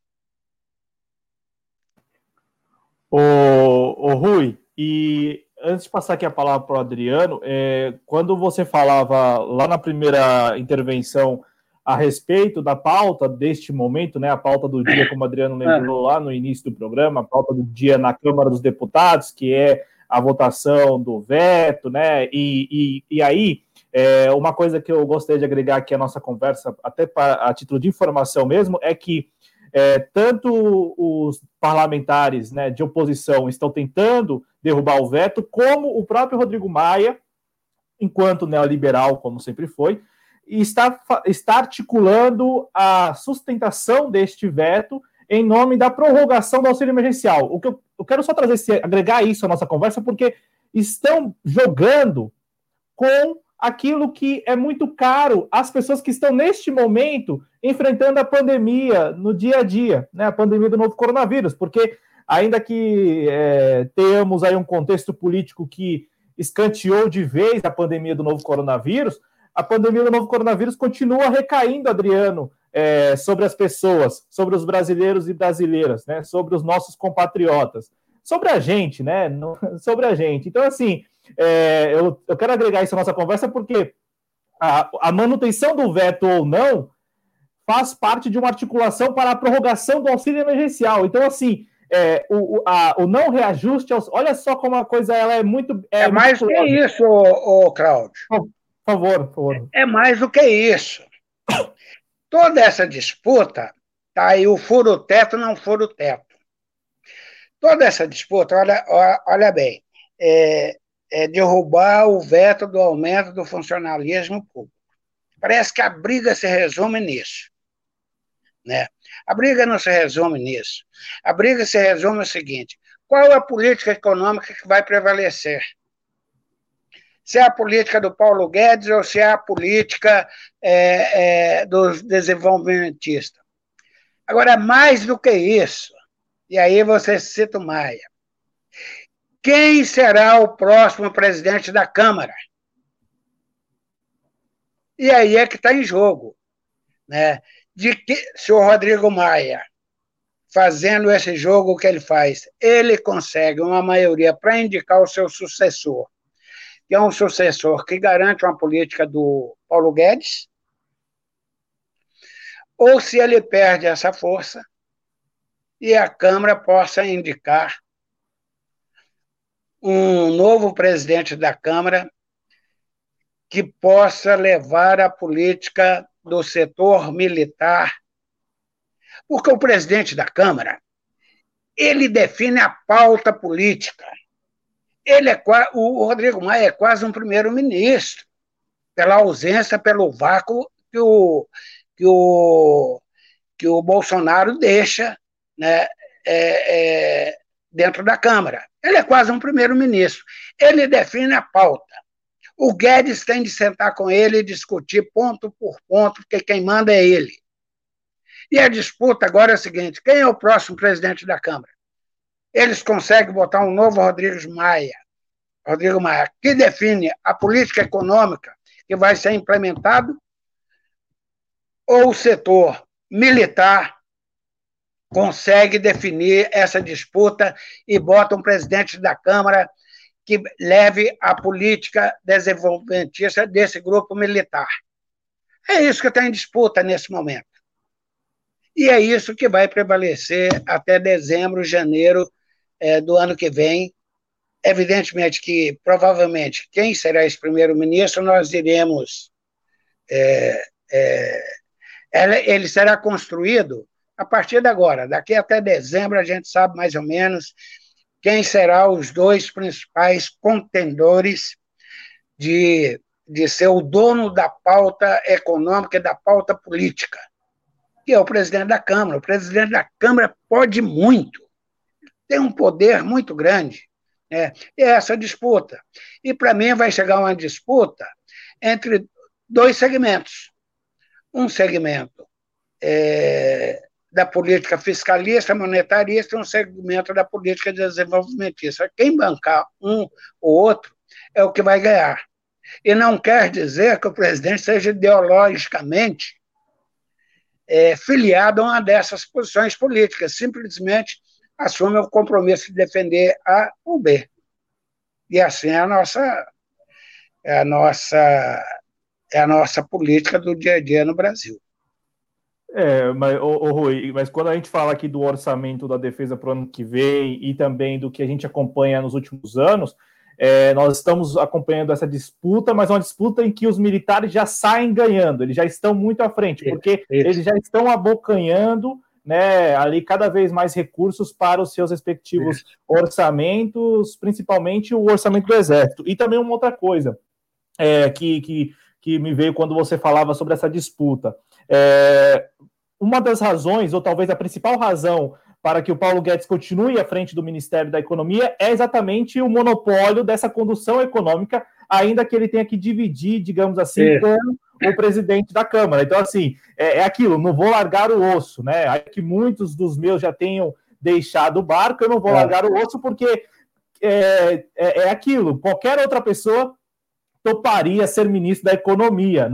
O, o Rui, e antes de passar aqui a palavra para o Adriano, é, quando você falava lá na primeira intervenção a respeito da pauta deste momento, né, a pauta do dia, como o Adriano lembrou lá no início do programa, a pauta do dia na Câmara dos Deputados, que é a votação do veto, né, e, e, e aí, é, uma coisa que eu gostaria de agregar aqui à nossa conversa, até para, a título de informação mesmo, é que é, tanto os parlamentares né, de oposição estão tentando derrubar o veto, como o próprio Rodrigo Maia, enquanto neoliberal, como sempre foi, está, está articulando a sustentação deste veto em nome da prorrogação do auxílio emergencial. O que eu, eu quero só trazer, agregar isso à nossa conversa, porque estão jogando com aquilo que é muito caro às pessoas que estão neste momento enfrentando a pandemia no dia a dia, né? A pandemia do novo coronavírus, porque ainda que é, tenhamos aí um contexto político que escanteou de vez a pandemia do novo coronavírus, a pandemia do novo coronavírus continua recaindo, Adriano, é, sobre as pessoas, sobre os brasileiros e brasileiras, né? Sobre os nossos compatriotas, sobre a gente, né? sobre a gente. Então, assim, é, eu, eu quero agregar isso à nossa conversa porque a, a manutenção do veto ou não faz parte de uma articulação para a prorrogação do auxílio emergencial. Então, assim, é, o, a, o não reajuste, olha só como a coisa ela é muito. É, é mais do que isso, ô, ô Cláudio. Por favor, por favor. É mais do que isso. Toda essa disputa, tá aí o furo-teto, não furo-teto. Toda essa disputa, olha, olha bem, é, é, derrubar o veto do aumento do funcionalismo público. Parece que a briga se resume nisso. Né? A briga não se resume nisso. A briga se resume no seguinte: qual é a política econômica que vai prevalecer? Se é a política do Paulo Guedes ou se é a política é, é, dos desenvolvimentistas. Agora, mais do que isso, e aí você cita o Maia, quem será o próximo presidente da Câmara? E aí é que está em jogo. Né? De que, se o Rodrigo Maia, fazendo esse jogo que ele faz, ele consegue uma maioria para indicar o seu sucessor, que é um sucessor que garante uma política do Paulo Guedes, ou se ele perde essa força e a Câmara possa indicar um novo presidente da Câmara que possa levar a política do setor militar, porque o presidente da Câmara ele define a pauta política. Ele é o Rodrigo Maia é quase um primeiro-ministro pela ausência, pelo vácuo que o que o que o Bolsonaro deixa, né, é, é, dentro da Câmara. Ele é quase um primeiro-ministro. Ele define a pauta. O Guedes tem de sentar com ele e discutir ponto por ponto, porque quem manda é ele. E a disputa agora é a seguinte: quem é o próximo presidente da Câmara? Eles conseguem botar um novo Rodrigo Maia, Rodrigo Maia, que define a política econômica que vai ser implementado, ou o setor militar consegue definir essa disputa e bota um presidente da Câmara que leve a política desenvolvimentista desse grupo militar. É isso que está em disputa nesse momento. E é isso que vai prevalecer até dezembro, janeiro é, do ano que vem. Evidentemente que, provavelmente, quem será esse primeiro-ministro, nós iremos. É, é, ele será construído a partir de agora. Daqui até dezembro, a gente sabe mais ou menos quem serão os dois principais contendores de, de ser o dono da pauta econômica e da pauta política, que é o presidente da Câmara. O presidente da Câmara pode muito, tem um poder muito grande. Né? E é essa disputa. E, para mim, vai chegar uma disputa entre dois segmentos. Um segmento é, da política fiscalista, monetarista e um segmento da política desenvolvimentista. Quem bancar um ou outro é o que vai ganhar. E não quer dizer que o presidente seja ideologicamente é, filiado a uma dessas posições políticas, simplesmente assume o compromisso de defender A ou B. E assim é a nossa, é a nossa, é a nossa política do dia a dia no Brasil. É, mas, ô, ô, Rui, mas quando a gente fala aqui do orçamento da defesa para o ano que vem e também do que a gente acompanha nos últimos anos, é, nós estamos acompanhando essa disputa, mas é uma disputa em que os militares já saem ganhando, eles já estão muito à frente, porque isso. eles já estão abocanhando né, ali cada vez mais recursos para os seus respectivos orçamentos, principalmente o orçamento do Exército. E também uma outra coisa é, que, que, que me veio quando você falava sobre essa disputa. É, uma das razões, ou talvez a principal razão para que o Paulo Guedes continue à frente do Ministério da Economia é exatamente o monopólio dessa condução econômica, ainda que ele tenha que dividir, digamos assim, é. com o presidente da Câmara. Então, assim, é, é, aquilo, não vou largar o osso, né? Aí que muitos dos meus já tenham deixado o barco, eu não vou é. largar o osso porque é, é, é aquilo, qualquer outra pessoa toparia ser ministro da Economia.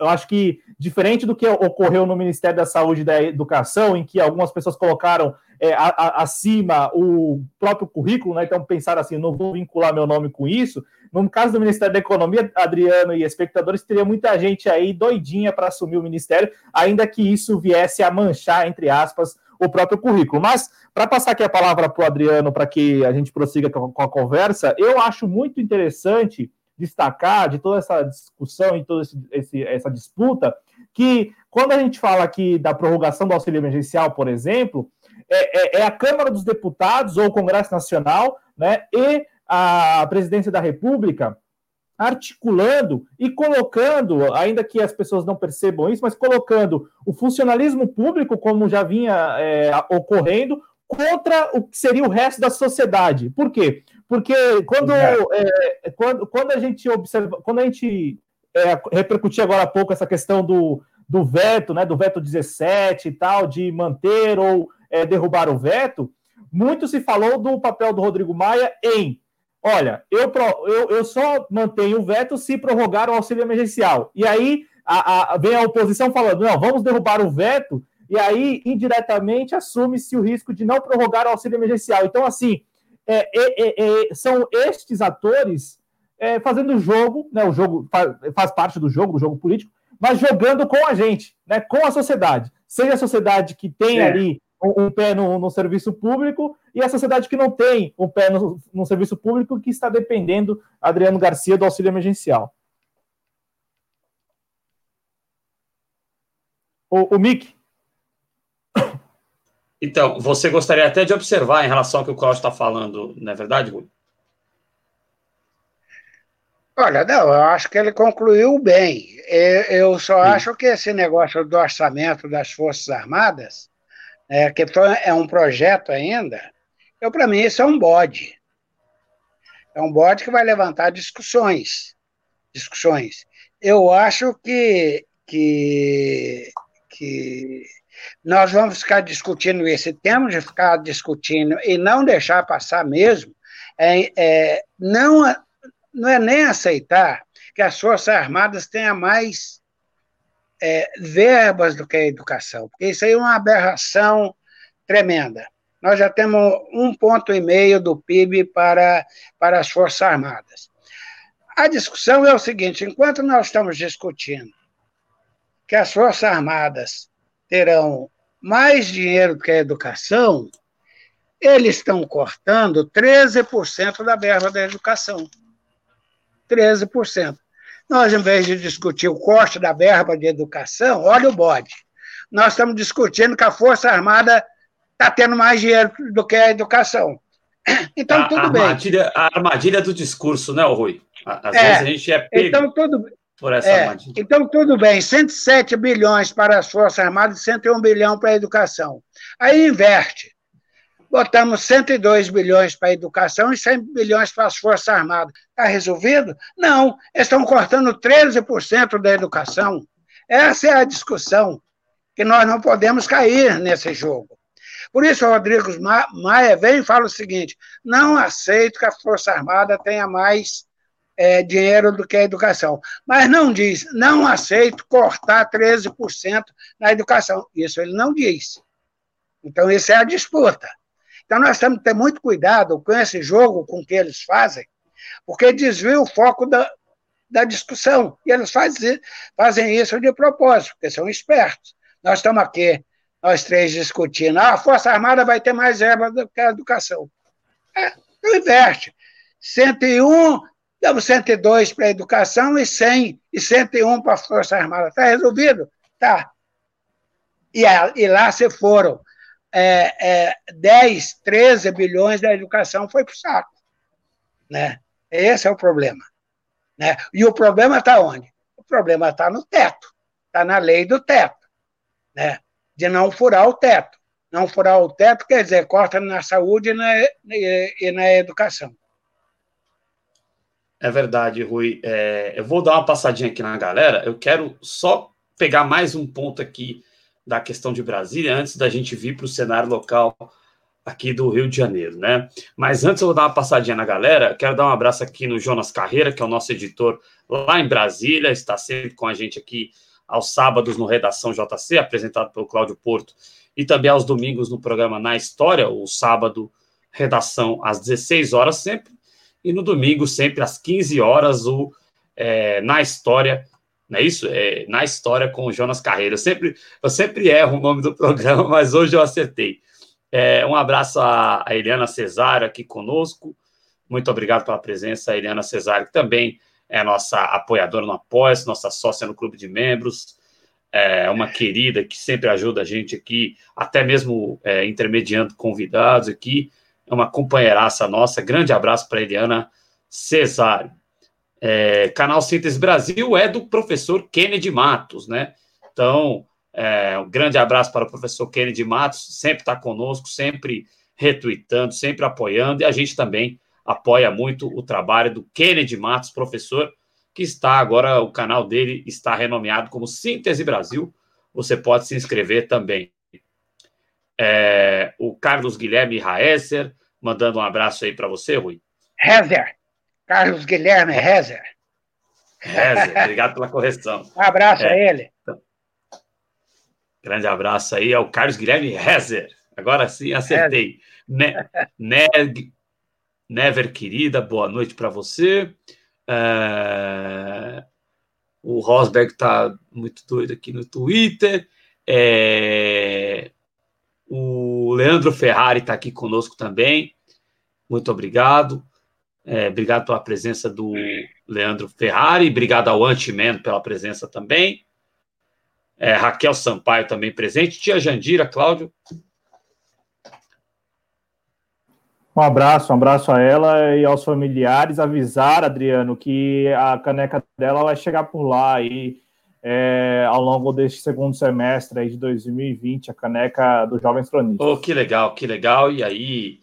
Eu acho que, diferente do que ocorreu no Ministério da Saúde e da Educação, em que algumas pessoas colocaram é, a, a, acima o próprio currículo, né? então pensaram assim, não vou vincular meu nome com isso. No caso do Ministério da Economia, Adriano e espectadores, teria muita gente aí doidinha para assumir o ministério, ainda que isso viesse a manchar, entre aspas, o próprio currículo. Mas, para passar aqui a palavra para o Adriano, para que a gente prossiga com a conversa, eu acho muito interessante destacar de toda essa discussão e toda esse, esse, essa disputa, que quando a gente fala aqui da prorrogação do auxílio emergencial, por exemplo, é, é, é a Câmara dos Deputados ou o Congresso Nacional, né, e a presidência da República articulando e colocando, ainda que as pessoas não percebam isso, mas colocando o funcionalismo público, como já vinha é, ocorrendo, contra o que seria o resto da sociedade. Por quê? Porque quando, é, quando, quando a gente observa, quando a gente é, repercutir agora há pouco essa questão do, do veto, né, do veto 17 e tal, de manter ou é, derrubar o veto, muito se falou do papel do Rodrigo Maia em olha, eu, eu, eu só mantenho o veto se prorrogar o auxílio emergencial. E aí a, a, vem a oposição falando, não, vamos derrubar o veto, e aí, indiretamente, assume-se o risco de não prorrogar o auxílio emergencial. Então, assim, é, é, é, são estes atores é, fazendo o jogo, né? O jogo faz, faz, parte do jogo, do jogo político, mas jogando com a gente, né? Com a sociedade. Seja a sociedade que tem ali um, um pé no, no, serviço público e a sociedade que não tem um pé no, no serviço público que está dependendo, Adriano Garcia, do auxílio emergencial. O, o Mick, então, você gostaria até de observar em relação ao que o Cláudio está falando, não é verdade, Rui? Olha, não, eu acho que ele concluiu bem. Eu só Sim. acho que esse negócio do orçamento das Forças Armadas, é, que é um projeto ainda, eu para mim isso é um bode. É um bode que vai levantar discussões. Discussões. Eu acho que, que, que nós vamos ficar discutindo isso, temos de ficar discutindo e não deixar passar mesmo, é, é, não, não é nem aceitar que as Forças Armadas tenham mais é, verbas do que a educação, porque isso aí é uma aberração tremenda. Nós já temos um ponto e meio do PIB para, para as Forças Armadas. A discussão é o seguinte: enquanto nós estamos discutindo que as Forças Armadas terão mais dinheiro do que a educação, eles estão cortando 13% da verba da educação. 13%. Nós, em vez de discutir o corte da verba de educação, olha o bode. Nós estamos discutindo que a Força Armada está tendo mais dinheiro do que a educação. Então, a, tudo bem. A armadilha do discurso, né, Rui? Às é, vezes a gente é pego então, tudo, por essa é. Então, tudo bem. 107 bilhões para as Forças Armadas e 101 bilhão para a educação. Aí inverte. Botamos 102 bilhões para a educação e 100 bilhões para as Forças Armadas. Está resolvido? Não. Estão cortando 13% da educação. Essa é a discussão que nós não podemos cair nesse jogo. Por isso, o Rodrigo Maia vem e fala o seguinte: não aceito que a Força Armada tenha mais é, dinheiro do que a educação. Mas não diz, não aceito cortar 13% na educação. Isso ele não diz. Então, isso é a disputa. Então, nós temos que ter muito cuidado com esse jogo com que eles fazem, porque desvia o foco da, da discussão. E eles fazem, fazem isso de propósito, porque são espertos. Nós estamos aqui, nós três discutindo, ah, a Força Armada vai ter mais verba do que a educação. É, então inverte. 101, damos 102 para a educação e 100 e 101 para a Força Armada. Está resolvido? Tá. E, e lá se foram é, é, 10, 13 bilhões da educação foi para o saco. Né? Esse é o problema. Né? E o problema está onde? O problema está no teto, está na lei do teto, né? de não furar o teto. Não furar o teto quer dizer corta na saúde e na, e, e na educação. É verdade, Rui. É, eu vou dar uma passadinha aqui na galera. Eu quero só pegar mais um ponto aqui da questão de Brasília antes da gente vir para o cenário local aqui do Rio de Janeiro, né? Mas antes eu vou dar uma passadinha na galera. Quero dar um abraço aqui no Jonas Carreira, que é o nosso editor lá em Brasília, está sempre com a gente aqui aos sábados no Redação JC, apresentado pelo Cláudio Porto, e também aos domingos no programa Na História, o sábado, redação às 16 horas sempre, e no domingo, sempre às 15 horas, o é, Na História, não é isso? É, na História com o Jonas Carreira. Eu sempre, eu sempre erro o nome do programa, mas hoje eu acertei. É, um abraço a, Eliana Cesário aqui conosco. Muito obrigado pela presença, Eliana Cesário, que também é nossa apoiadora no apoia nossa sócia no Clube de Membros, é uma querida que sempre ajuda a gente aqui, até mesmo é, intermediando convidados aqui, é uma companheiraça nossa. Grande abraço para Eliana Cesário. É, canal Síntese Brasil é do professor Kennedy Matos, né? Então, é, um grande abraço para o professor Kennedy Matos, sempre está conosco, sempre retweetando, sempre apoiando, e a gente também apoia muito o trabalho do Kennedy Matos, professor, que está agora, o canal dele está renomeado como Síntese Brasil. Você pode se inscrever também. É, o Carlos Guilherme Raesser, mandando um abraço aí para você, Rui. Rezer. Carlos Guilherme Rezer. Rezer, obrigado pela correção. Um abraço é, a ele. Então, grande abraço aí ao Carlos Guilherme Rezer. Agora sim, acertei. Ne, ne, Never, querida, boa noite para você. É... O Rosberg está muito doido aqui no Twitter. É... O Leandro Ferrari está aqui conosco também. Muito obrigado. É, obrigado pela presença do Leandro Ferrari. Obrigado ao Antiman pela presença também. É, Raquel Sampaio também presente. Tia Jandira, Cláudio. Um abraço, um abraço a ela e aos familiares. Avisar, Adriano, que a caneca dela vai chegar por lá aí é, ao longo deste segundo semestre aí de 2020, a caneca dos Jovens Cronistas. Oh, que legal, que legal. E aí,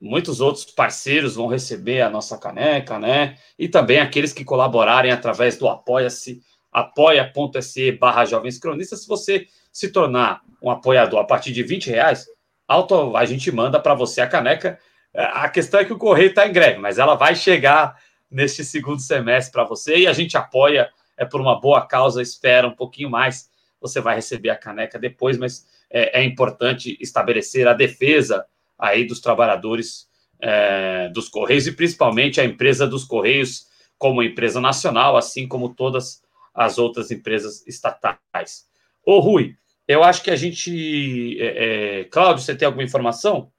muitos outros parceiros vão receber a nossa caneca, né? E também aqueles que colaborarem através do Apoia-se, apoia.se barra Jovens Cronistas. Se você se tornar um apoiador a partir de 20 reais, auto, a gente manda para você a caneca é, a questão é que o Correio está em greve, mas ela vai chegar neste segundo semestre para você e a gente apoia, é por uma boa causa, espera um pouquinho mais. Você vai receber a caneca depois, mas é, é importante estabelecer a defesa aí dos trabalhadores é, dos Correios e principalmente a empresa dos Correios como empresa nacional, assim como todas as outras empresas estatais. Ô, Rui, eu acho que a gente. É, é, Cláudio, você tem alguma informação?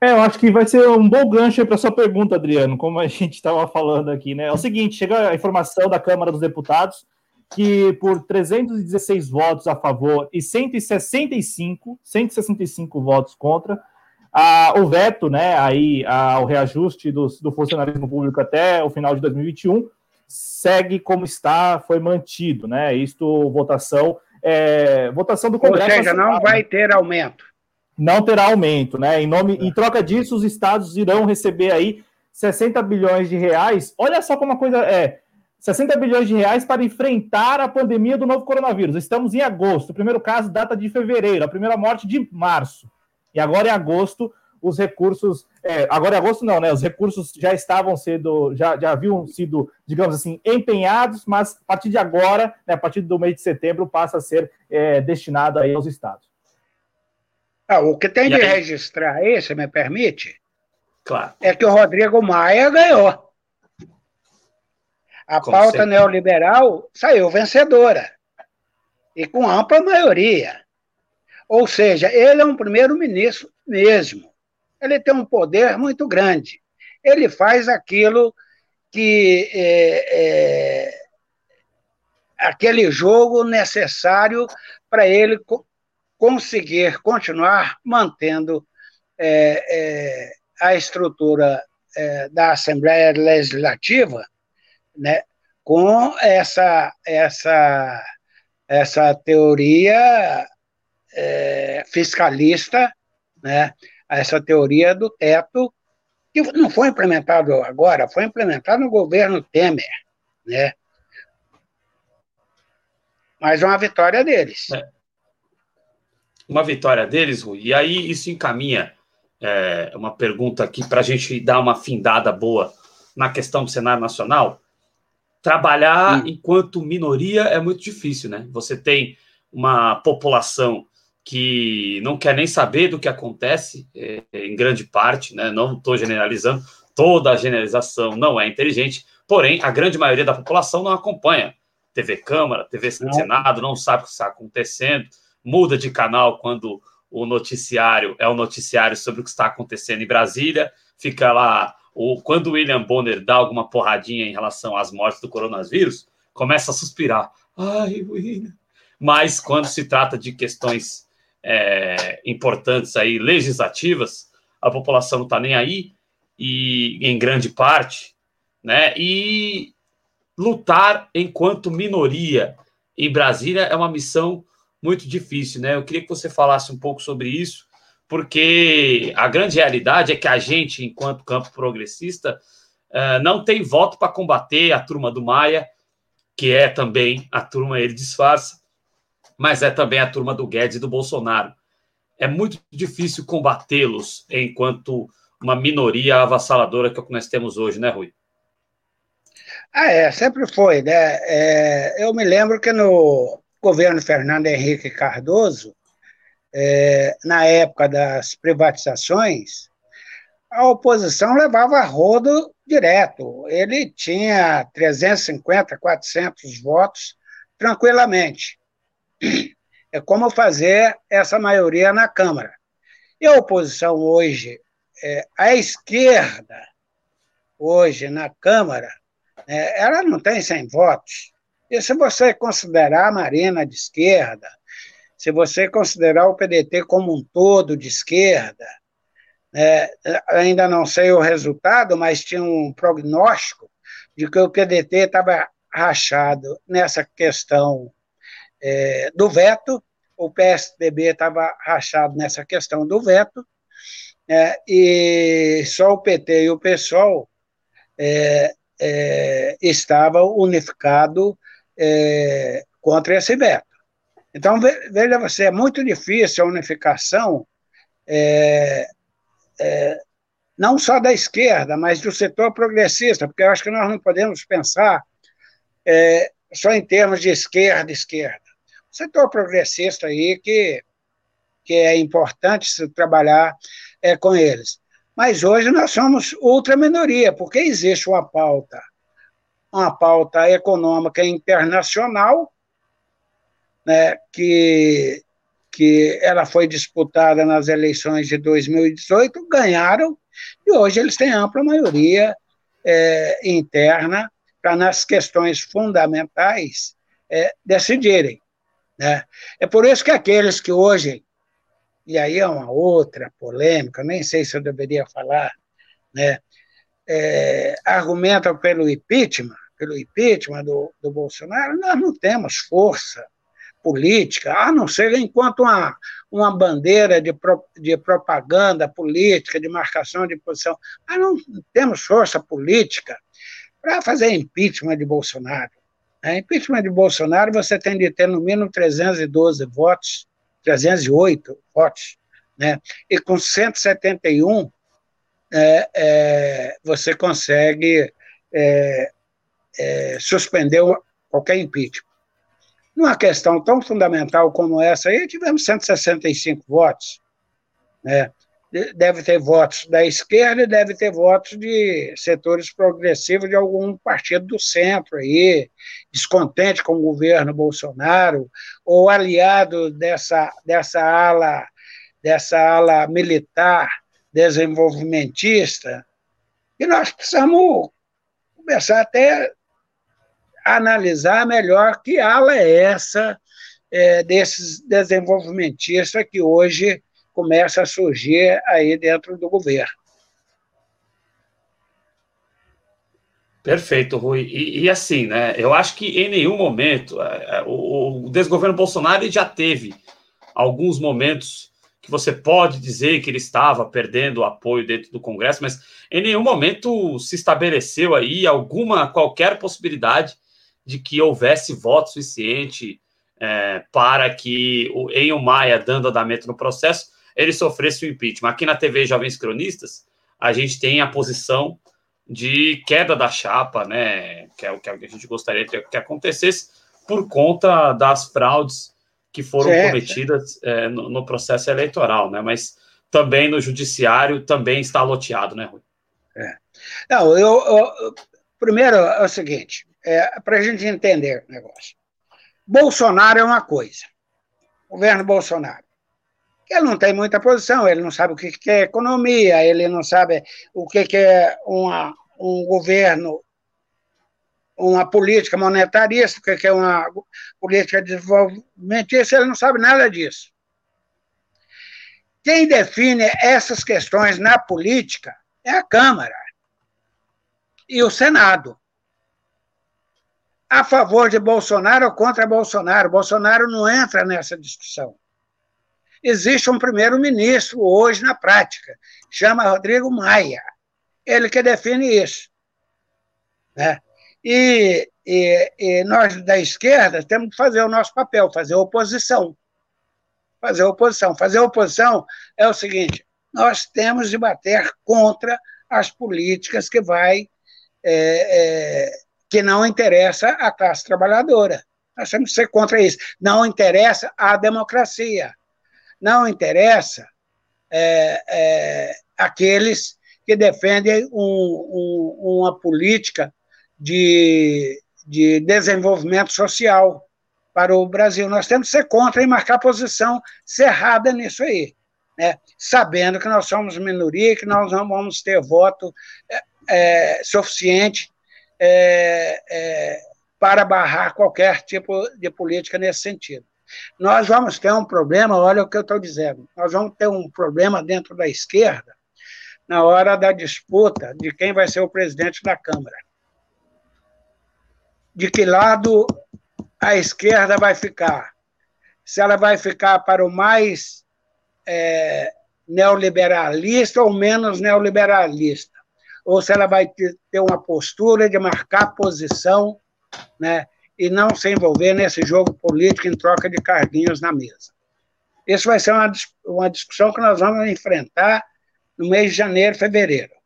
É, eu acho que vai ser um bom gancho para sua pergunta, Adriano, como a gente estava falando aqui, né? É o seguinte: chega a informação da Câmara dos Deputados que por 316 votos a favor e 165, 165 votos contra, a, o veto, né, aí a, o reajuste do, do funcionalismo público até o final de 2021 segue como está, foi mantido, né? Isto votação é, votação do Congresso. Ou seja, não vai ter aumento. Não terá aumento, né? Em nome, em troca disso, os estados irão receber aí 60 bilhões de reais. Olha só como a coisa é. 60 bilhões de reais para enfrentar a pandemia do novo coronavírus. Estamos em agosto. O primeiro caso data de fevereiro, a primeira morte de março. E agora em agosto, os recursos. É, agora em agosto não, né? Os recursos já estavam sendo, já, já haviam sido, digamos assim, empenhados, mas a partir de agora, né, a partir do mês de setembro, passa a ser é, destinado aí aos estados. Ah, o que tem e de aí? registrar aí, se me permite, claro. é que o Rodrigo Maia ganhou. A pauta neoliberal saiu vencedora. E com ampla maioria. Ou seja, ele é um primeiro-ministro mesmo. Ele tem um poder muito grande. Ele faz aquilo que é, é, aquele jogo necessário para ele conseguir continuar mantendo é, é a estrutura é, da Assembleia Legislativa, né, com essa essa essa teoria é, fiscalista, né, essa teoria do teto, que não foi implementado agora, foi implementado no governo Temer, né? Mas uma vitória deles. É. Uma vitória deles, Rui. E aí isso encaminha é, uma pergunta aqui para a gente dar uma findada boa na questão do Senado Nacional. Trabalhar hum. enquanto minoria é muito difícil, né? Você tem uma população que não quer nem saber do que acontece, é, em grande parte, né? não estou generalizando, toda a generalização não é inteligente, porém, a grande maioria da população não acompanha TV Câmara, TV Senado, não sabe o que está acontecendo, muda de canal quando o noticiário é o noticiário sobre o que está acontecendo em Brasília, fica lá, o, quando o William Bonner dá alguma porradinha em relação às mortes do coronavírus, começa a suspirar. Ai, William. Mas quando se trata de questões é, importantes aí, legislativas, a população não está nem aí, e em grande parte, né? E lutar enquanto minoria em Brasília é uma missão muito difícil, né? Eu queria que você falasse um pouco sobre isso, porque a grande realidade é que a gente, enquanto campo progressista, uh, não tem voto para combater a turma do Maia, que é também a turma, ele disfarça, mas é também a turma do Guedes e do Bolsonaro. É muito difícil combatê-los enquanto uma minoria avassaladora que, é que nós temos hoje, né, Rui? Ah, é, sempre foi, né? É, eu me lembro que no governo Fernando Henrique Cardoso, é, na época das privatizações, a oposição levava rodo direto. Ele tinha 350, 400 votos tranquilamente. É como fazer essa maioria na Câmara. E a oposição hoje, é, a esquerda, hoje na Câmara, é, ela não tem 100 votos. E se você considerar a Marina de esquerda, se você considerar o PDT como um todo de esquerda, é, ainda não sei o resultado, mas tinha um prognóstico de que o PDT estava rachado nessa questão é, do veto, o PSDB estava rachado nessa questão do veto, é, e só o PT e o PSOL é, é, estavam unificados é, contra esse veto. Então, veja você, é muito difícil a unificação, é, é, não só da esquerda, mas do setor progressista, porque eu acho que nós não podemos pensar é, só em termos de esquerda, esquerda. O setor progressista aí que que é importante se trabalhar é, com eles. Mas hoje nós somos ultra minoria, porque existe uma pauta, uma pauta econômica internacional, né, que, que ela foi disputada nas eleições de 2018, ganharam, e hoje eles têm ampla maioria é, interna para, nas questões fundamentais, é, decidirem. Né? É por isso que aqueles que hoje, e aí é uma outra polêmica, nem sei se eu deveria falar, né? É, argumentam pelo impeachment, pelo impeachment do, do Bolsonaro, nós não temos força política, a não ser enquanto uma, uma bandeira de, pro, de propaganda política, de marcação de posição, mas não temos força política para fazer impeachment de Bolsonaro. É, impeachment de Bolsonaro, você tem de ter no mínimo 312 votos, 308 votos, né? e com 171 é, é, você consegue é, é, suspender qualquer impeachment. Numa questão tão fundamental como essa aí, tivemos 165 votos. Né? deve ter votos da esquerda e deve ter votos de setores progressivos de algum partido do centro aí, descontente com o governo Bolsonaro, ou aliado dessa, dessa ala dessa ala militar desenvolvimentista, e nós precisamos começar até a analisar melhor que ala é essa é, desses desenvolvimentistas que hoje começa a surgir aí dentro do governo. Perfeito, Rui. E, e, assim, né? Eu acho que em nenhum momento é, é o, o desgoverno Bolsonaro já teve alguns momentos que você pode dizer que ele estava perdendo apoio dentro do Congresso, mas em nenhum momento se estabeleceu aí alguma qualquer possibilidade de que houvesse voto suficiente é, para que o Enio Maia, dando andamento no processo, ele sofresse o impeachment. Aqui na TV Jovens Cronistas, a gente tem a posição de queda da chapa, né? Que é o que a gente gostaria que acontecesse por conta das fraudes que foram certo. cometidas é, no, no, processo eleitoral, né? Mas também no judiciário também está loteado, né, Rui? É. Não, eu, eu, primeiro é o seguinte, é, para a gente entender o negócio. Bolsonaro é uma coisa, governo Bolsonaro ele não tem muita posição, ele não sabe o que é economia, ele não sabe o que é uma, um governo, uma política monetarista, que é uma política de desenvolvimento, ele não sabe nada disso. Quem define essas questões na política é a Câmara e o Senado. A favor de Bolsonaro ou contra Bolsonaro. Bolsonaro não entra nessa discussão existe um primeiro-ministro hoje na prática, chama Rodrigo Maia. Ele que define isso. Né? E, e, e, nós da esquerda temos que fazer o nosso papel, fazer oposição. Fazer oposição. Fazer oposição é o seguinte: nós temos de bater contra as políticas que vai é, é, que não interessa à classe trabalhadora. Nós temos que ser contra isso. Não interessa à democracia não interessa é, é, aqueles que defendem um, um, uma política de, de desenvolvimento social para o Brasil. Nós temos que ser contra e marcar posição cerrada nisso aí, né? sabendo que nós somos minoria que nós não vamos ter voto é, é suficiente é, é, para barrar qualquer tipo de política nesse sentido. Nós vamos ter um problema, olha o que eu estou dizendo, nós vamos ter um problema dentro da esquerda na hora da disputa de quem vai ser o presidente da Câmara. De que lado a esquerda vai ficar? Se ela vai ficar para o mais é, neoliberalista ou menos neoliberalista? Ou se ela vai ter uma postura de marcar posição né, e não se envolver nesse jogo político em troca de carguinhos na mesa. Isso vai ser uma, uma discussão que nós vamos enfrentar no mês de janeiro, fevereiro.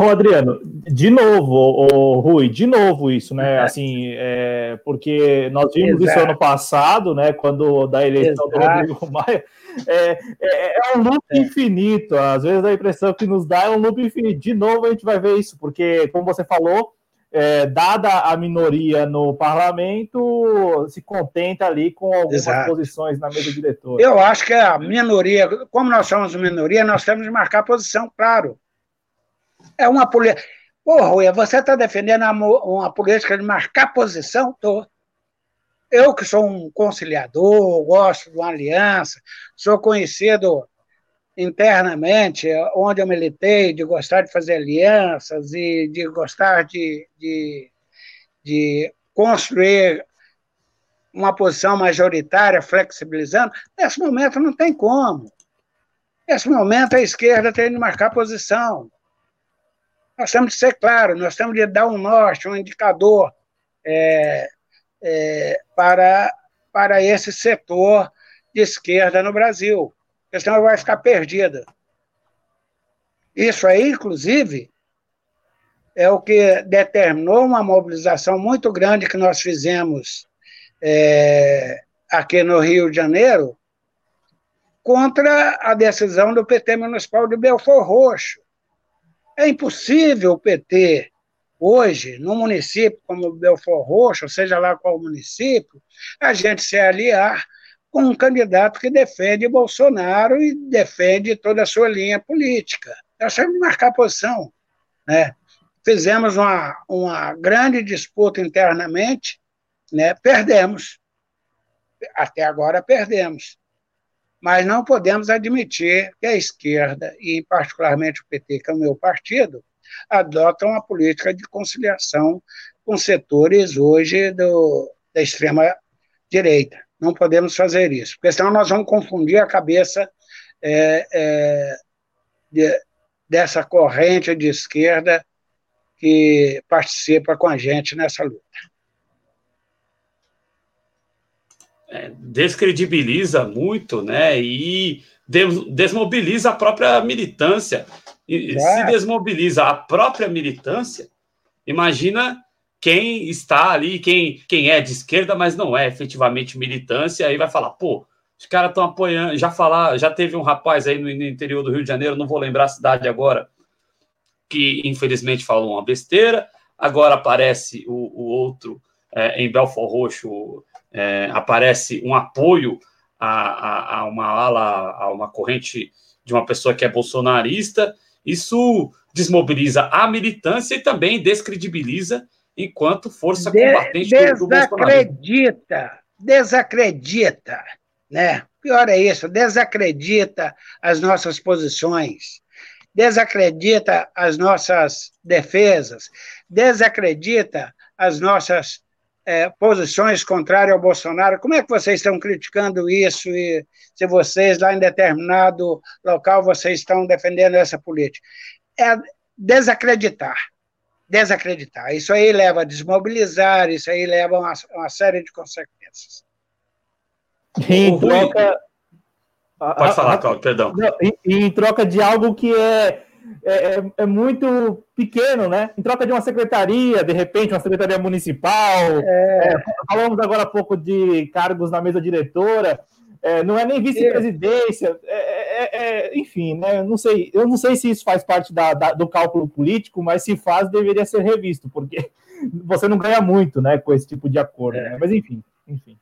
Ô, Adriano, de novo, o Rui, de novo isso, né? Assim, é, porque nós vimos Exato. isso ano passado, né? Quando da eleição Exato. do Rodrigo Maia. É, é, é um loop é. infinito. Às vezes a impressão que nos dá é um loop infinito. De novo, a gente vai ver isso, porque, como você falou, é, dada a minoria no parlamento, se contenta ali com algumas Exato. posições na mesa diretora. Eu acho que a minoria, como nós somos minoria, nós temos de marcar posição, claro. É uma política. Pô, Rui, você está defendendo uma política de marcar posição? Estou. Eu que sou um conciliador, gosto de uma aliança, sou conhecido internamente, onde eu militei, de gostar de fazer alianças e de gostar de, de, de construir uma posição majoritária, flexibilizando, nesse momento não tem como. Nesse momento a esquerda tem de marcar posição. Nós temos de ser claros, nós temos de dar um norte, um indicador é, é, para, para esse setor de esquerda no Brasil porque senão vai ficar perdida. Isso aí, inclusive, é o que determinou uma mobilização muito grande que nós fizemos é, aqui no Rio de Janeiro contra a decisão do PT municipal de Belfort Roxo. É impossível o PT, hoje, num município como Belfort Roxo, seja lá qual município, a gente se aliar com um candidato que defende Bolsonaro e defende toda a sua linha política. Nós temos que marcar posição. Né? Fizemos uma, uma grande disputa internamente, né? perdemos. Até agora perdemos. Mas não podemos admitir que a esquerda, e particularmente o PT, que é o meu partido, adotam uma política de conciliação com setores hoje do, da extrema-direita. Não podemos fazer isso, porque senão nós vamos confundir a cabeça é, é, de, dessa corrente de esquerda que participa com a gente nessa luta. Descredibiliza muito, né? E desmobiliza a própria militância. E, se desmobiliza a própria militância, imagina quem está ali, quem, quem é de esquerda, mas não é efetivamente militância, aí vai falar, pô, os caras estão apoiando. Já falar, já teve um rapaz aí no, no, interior do Rio de Janeiro, não vou lembrar a cidade agora, que infelizmente falou uma besteira. Agora aparece o, o outro é, em Belfort Roxo, é, aparece um apoio a, a, a, uma ala, a uma corrente de uma pessoa que é bolsonarista. Isso desmobiliza a militância e também descredibiliza enquanto força combatente de, do Desacredita, desacredita, né? Pior é isso, desacredita as nossas posições, desacredita as nossas defesas, desacredita as nossas é, posições contrárias ao Bolsonaro. Como é que vocês estão criticando isso e se vocês lá em determinado local vocês estão defendendo essa política? É desacreditar desacreditar. Isso aí leva a desmobilizar, isso aí leva a uma, uma série de consequências. Em troca. Pode falar, Cláudio, perdão. Em, em, troca de algo que é, é, é, é, muito pequeno, né? Em troca de uma secretaria, de repente, uma secretaria municipal. É... É, falamos agora há pouco de cargos na mesa diretora. É, não é nem vice-presidência, é, é, é, enfim, né? Não sei, eu não sei se isso faz parte da, da, do cálculo político, mas se faz, deveria ser revisto, porque você não ganha muito, né, com esse tipo de acordo. Né? Mas enfim, enfim.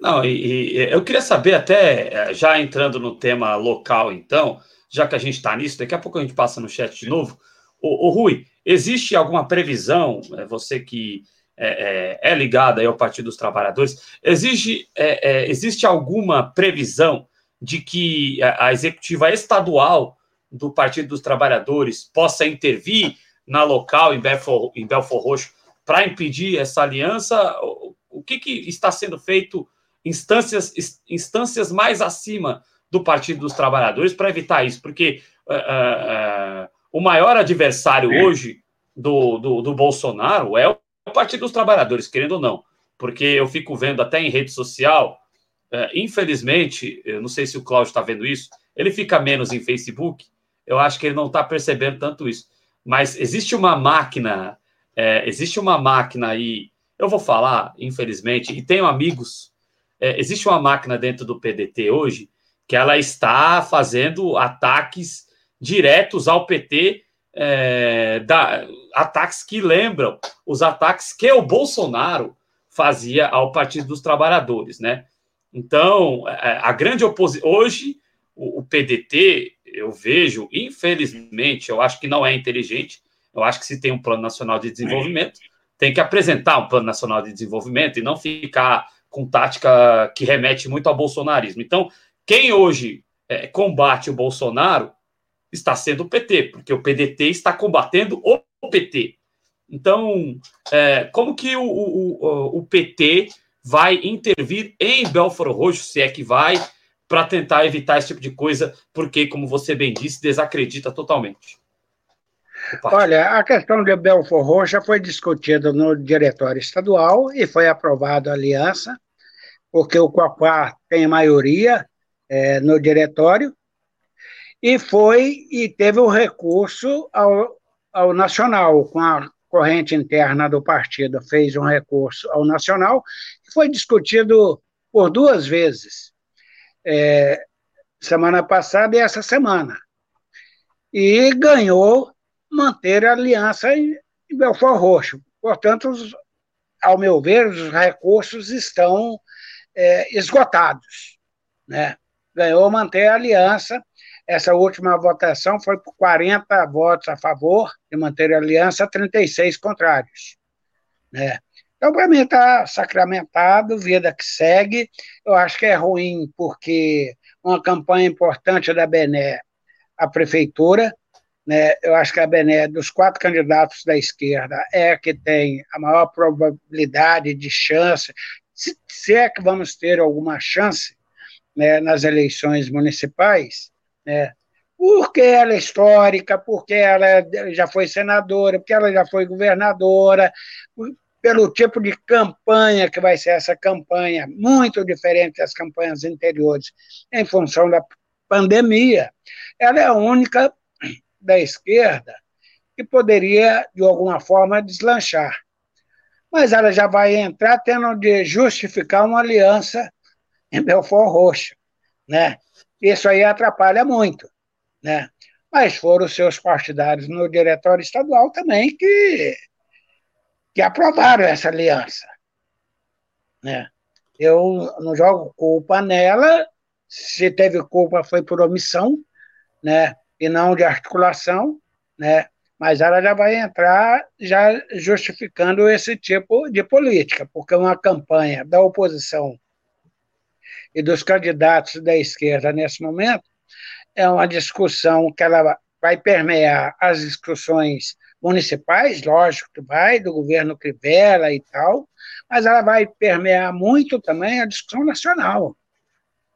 Não, e, e, eu queria saber até, já entrando no tema local, então, já que a gente está nisso, daqui a pouco a gente passa no chat de novo. O, o Rui, existe alguma previsão, você que é, é, é ligada ao Partido dos Trabalhadores, exige, é, é, existe alguma previsão de que a, a, executiva estadual do Partido dos Trabalhadores possa intervir na local em Belfor, em Belfor Roxo para impedir essa aliança? O, o que, que, está sendo feito instâncias, instâncias mais acima do Partido dos Trabalhadores para evitar isso? Porque uh, uh, uh, o maior adversário hoje do, do, do Bolsonaro é o Partido dos Trabalhadores, querendo ou não, porque eu fico vendo até em rede social, infelizmente, eu não sei se o Cláudio está vendo isso, ele fica menos em Facebook, eu acho que ele não está percebendo tanto isso. Mas existe uma máquina, é, existe uma máquina aí, eu vou falar, infelizmente, e tenho amigos, é, existe uma máquina dentro do PDT hoje que ela está fazendo ataques diretos ao PT, é, da, ataques que lembram os ataques que o Bolsonaro fazia ao Partido dos Trabalhadores, né? Então, é, a grande oposição. Hoje, o, o PDT, eu vejo, infelizmente, eu acho que não é inteligente. Eu acho que se tem um plano nacional de desenvolvimento, tem que apresentar um plano nacional de desenvolvimento e não ficar com tática que remete muito ao bolsonarismo. Então, quem hoje é, combate o Bolsonaro está sendo o PT, porque o PDT está combatendo o PT. Então, é, como que o, o, o, PT vai intervir em Belfort Roxo, se é que vai, para tentar evitar esse tipo de coisa, porque, como você bem disse, desacredita totalmente. Olha, a questão de Belfort Roxo foi discutida no diretório estadual e foi aprovada a aliança, porque o Coapá tem maioria é, no diretório, e foi e teve o recurso ao, ao Nacional, com a corrente interna do partido, fez um recurso ao Nacional, que foi discutido por duas vezes, é, semana passada e essa semana, e ganhou manter a aliança em, em Belfort Roxo. Portanto, os, ao meu ver, os recursos estão é, esgotados. Né? Ganhou manter a aliança essa última votação foi por 40 votos a favor de manter a aliança, 36 contrários. Né? Então, para mim, está sacramentado, vida que segue. Eu acho que é ruim, porque uma campanha importante da Bené, a prefeitura, né? eu acho que a Bené, dos quatro candidatos da esquerda, é a que tem a maior probabilidade de chance, se, se é que vamos ter alguma chance né, nas eleições municipais, né? Porque ela é histórica, porque ela já foi senadora, porque ela já foi governadora, pelo tipo de campanha que vai ser essa campanha, muito diferente das campanhas anteriores, em função da pandemia. Ela é a única da esquerda que poderia, de alguma forma, deslanchar. Mas ela já vai entrar tendo de justificar uma aliança em Belfort Roxo, né? Isso aí atrapalha muito, né? Mas foram seus partidários no diretório estadual também que, que aprovaram essa aliança, né? Eu não jogo culpa nela, se teve culpa foi por omissão, né? E não de articulação, né? Mas ela já vai entrar já justificando esse tipo de política, porque uma campanha da oposição e dos candidatos da esquerda nesse momento, é uma discussão que ela vai permear as discussões municipais, lógico que vai, do governo Crivella e tal, mas ela vai permear muito também a discussão nacional.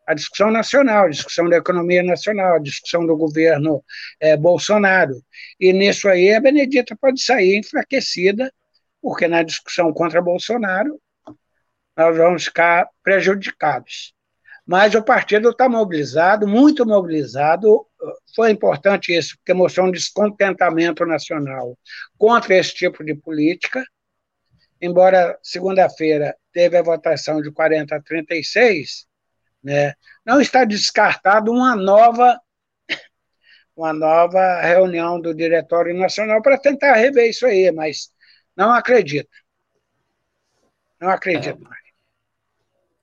A discussão nacional, a discussão da economia nacional, a discussão do governo é, Bolsonaro. E nisso aí a Benedita pode sair enfraquecida, porque na discussão contra Bolsonaro nós vamos ficar prejudicados mas o partido está mobilizado, muito mobilizado. Foi importante isso, porque mostrou um descontentamento nacional contra esse tipo de política. Embora segunda-feira teve a votação de 40 a 36, né, não está descartado uma nova uma nova reunião do Diretório Nacional para tentar rever isso aí, mas não acredito. Não acredito é. mais.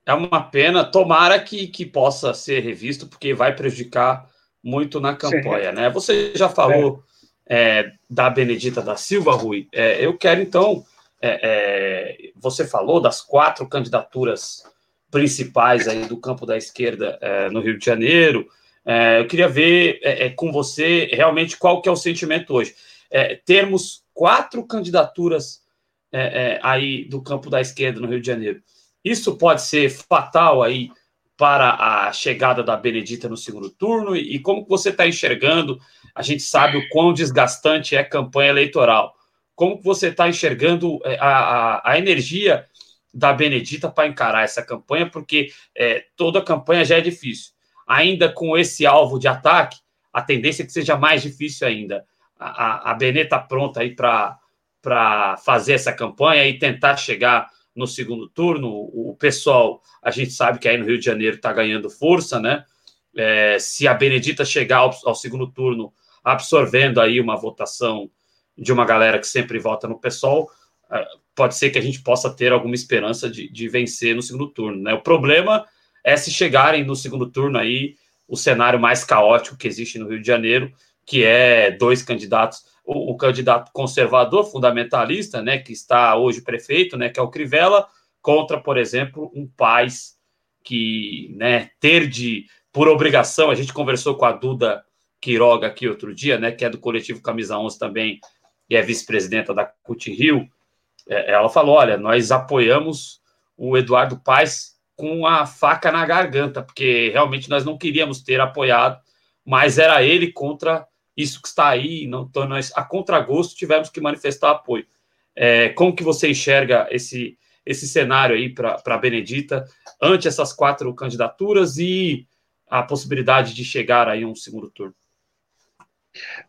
É uma pena, tomara que, que possa ser revisto, porque vai prejudicar muito na campanha, Sim. né? Você já falou é. É, da Benedita da Silva, Rui. É, eu quero, então, é, é, você falou das quatro candidaturas principais aí do campo da esquerda é, no Rio de Janeiro. eu queria ver com você realmente qual que é o sentimento hoje. termos quatro candidaturas aí do campo da esquerda no Rio de Janeiro. Isso pode ser fatal aí para a chegada da Benedita no segundo turno? E como você está enxergando? A gente sabe o quão desgastante é a campanha eleitoral. Como você está enxergando é, a, a, a, energia da Benedita para encarar essa campanha? Porque é, toda a campanha já é difícil. Ainda com esse alvo de ataque, a tendência é que seja mais difícil ainda. A, a, a Benê está pronta aí para fazer essa campanha e tentar chegar no segundo turno. O pessoal, a gente sabe que aí no Rio de Janeiro está ganhando força, né? É, se a Benedita chegar ao, ao, segundo turno absorvendo aí uma votação de uma galera que sempre vota no PSOL, é, pode ser que a gente possa ter alguma esperança de, de vencer no segundo turno, né? O problema é se chegarem no segundo turno aí o cenário mais caótico que existe no Rio de Janeiro, que é dois candidatos, o, o, candidato conservador fundamentalista, né, que está hoje prefeito, né, que é o Crivella, contra, por exemplo, um Paz que, né, ter de por obrigação, a gente conversou com a Duda Quiroga aqui outro dia, né, que é do coletivo Camisa 11 também e é vice-presidenta da CUT Rio. É, ela falou: olha, nós apoiamos o Eduardo Paes com a faca na garganta, porque realmente nós não queríamos ter apoiado, mas era ele contra isso que está aí, não, então nós, a contragosto, tivemos que manifestar apoio. É, como que você enxerga esse, esse cenário aí para a Benedita ante essas quatro candidaturas e a possibilidade de chegar aí a um segundo turno?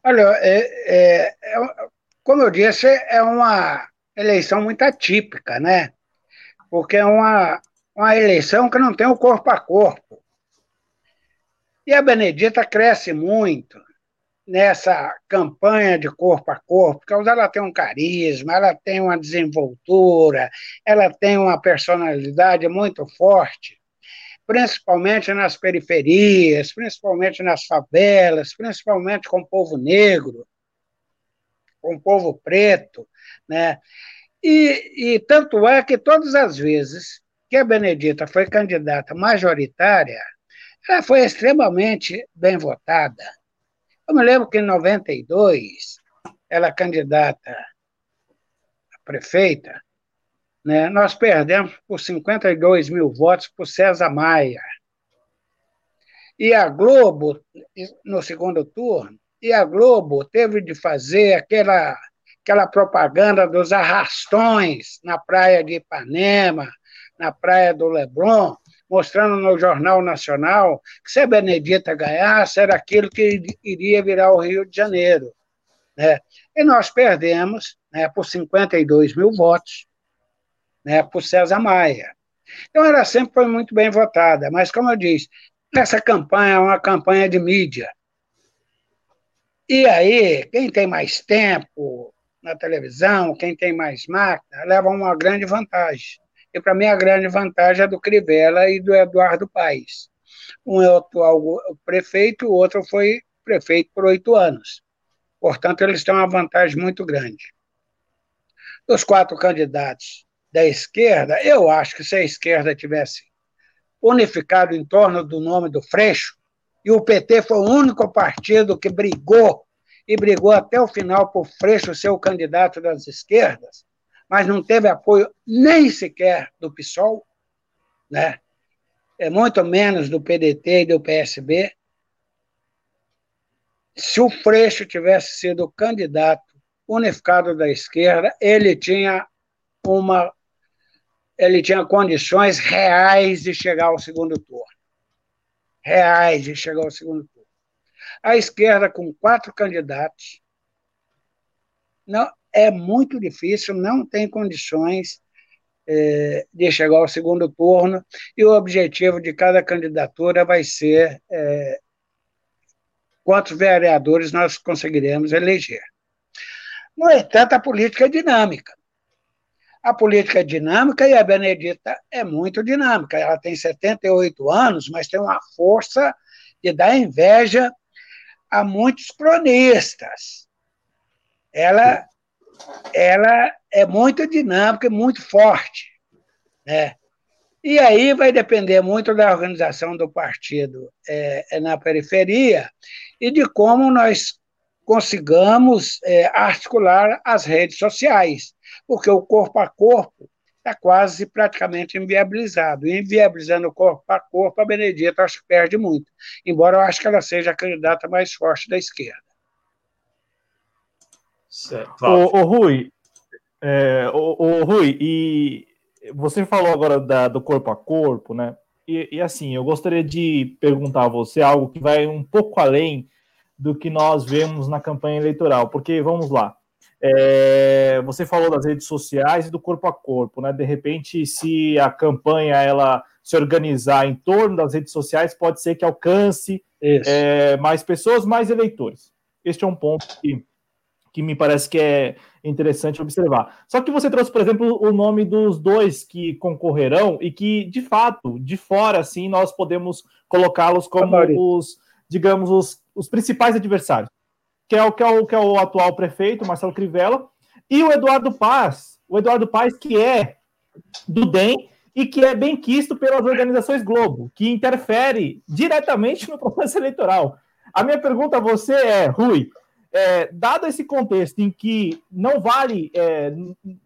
Olha, é, é, é, como eu disse, é uma eleição muito atípica, né? Porque é uma, uma eleição que não tem o corpo a corpo. E a Benedita cresce muito nessa campanha de corpo a corpo, porque ela tem um carisma, ela tem uma desenvoltura, ela tem uma personalidade muito forte, principalmente nas periferias, principalmente nas favelas, principalmente com o povo negro, com o povo preto, né? E, e tanto é que todas as vezes que a Benedita foi candidata majoritária, ela foi extremamente bem votada. Eu me lembro que em 92, ela candidata a prefeita, né, nós perdemos por 52 mil votos por César Maia. E a Globo, no segundo turno, e a Globo teve de fazer aquela, aquela propaganda dos arrastões na praia de Ipanema, na praia do Leblon, mostrando no Jornal Nacional que se a Benedita ganhasse, era aquilo que iria virar o Rio de Janeiro. Né? E nós perdemos né, por 52 mil votos né, por César Maia. Então, ela sempre foi muito bem votada, mas, como eu disse, essa campanha é uma campanha de mídia. E aí, quem tem mais tempo na televisão, quem tem mais máquina, leva uma grande vantagem. E para mim a grande vantagem é do Crivella e do Eduardo Paes. Um é o atual prefeito, o outro foi prefeito por oito anos. Portanto, eles têm uma vantagem muito grande. Dos quatro candidatos da esquerda, eu acho que se a esquerda tivesse unificado em torno do nome do Freixo, e o PT foi o único partido que brigou, e brigou até o final por Freixo ser o candidato das esquerdas, mas não teve apoio nem sequer do PSOL, né? é muito menos do PDT e do PSB. Se o Freixo tivesse sido candidato unificado da esquerda, ele tinha uma ele tinha condições reais de chegar ao segundo turno. Reais de chegar ao segundo turno. A esquerda, com quatro candidatos, não, é muito difícil, não tem condições é, de chegar ao segundo turno, e o objetivo de cada candidatura vai ser é, quantos vereadores nós conseguiremos eleger. No entanto, a política é dinâmica. A política é dinâmica e a Benedita é muito dinâmica. Ela tem 78 anos, mas tem uma força de dar inveja a muitos cronistas. Ela ela é muito dinâmica e muito forte. Né? E aí vai depender muito da organização do partido é, é na periferia e de como nós consigamos é, articular as redes sociais, porque o corpo a corpo está quase praticamente inviabilizado. E inviabilizando o corpo a corpo, a Benedita acho que perde muito, embora eu acho que ela seja a candidata mais forte da esquerda. Certo. Ô, ô, Rui, é, ô, ô, Rui, e você falou agora da, do corpo a corpo, né? E, e, assim, eu gostaria de perguntar a você algo que vai um pouco além do que nós vemos na campanha eleitoral. Porque, vamos lá, é, você falou das redes sociais e do corpo a corpo, né? De repente, se a campanha ela se organizar em torno das redes sociais, pode ser que alcance é, mais pessoas, mais eleitores. Este é um ponto que, que me parece que é interessante observar. Só que você trouxe, por exemplo, o nome dos dois que concorrerão e que, de fato, de fora, assim, nós podemos colocá-los como os, digamos, os, os principais adversários que é o que é o, que é o atual prefeito, Marcelo Crivella, e o Eduardo Paz, o Eduardo Paz, que é do DEM e que é bem quisto pelas organizações Globo, que interfere diretamente no processo eleitoral. A minha pergunta a você é, Rui, é, dado esse contexto em que não vale, é,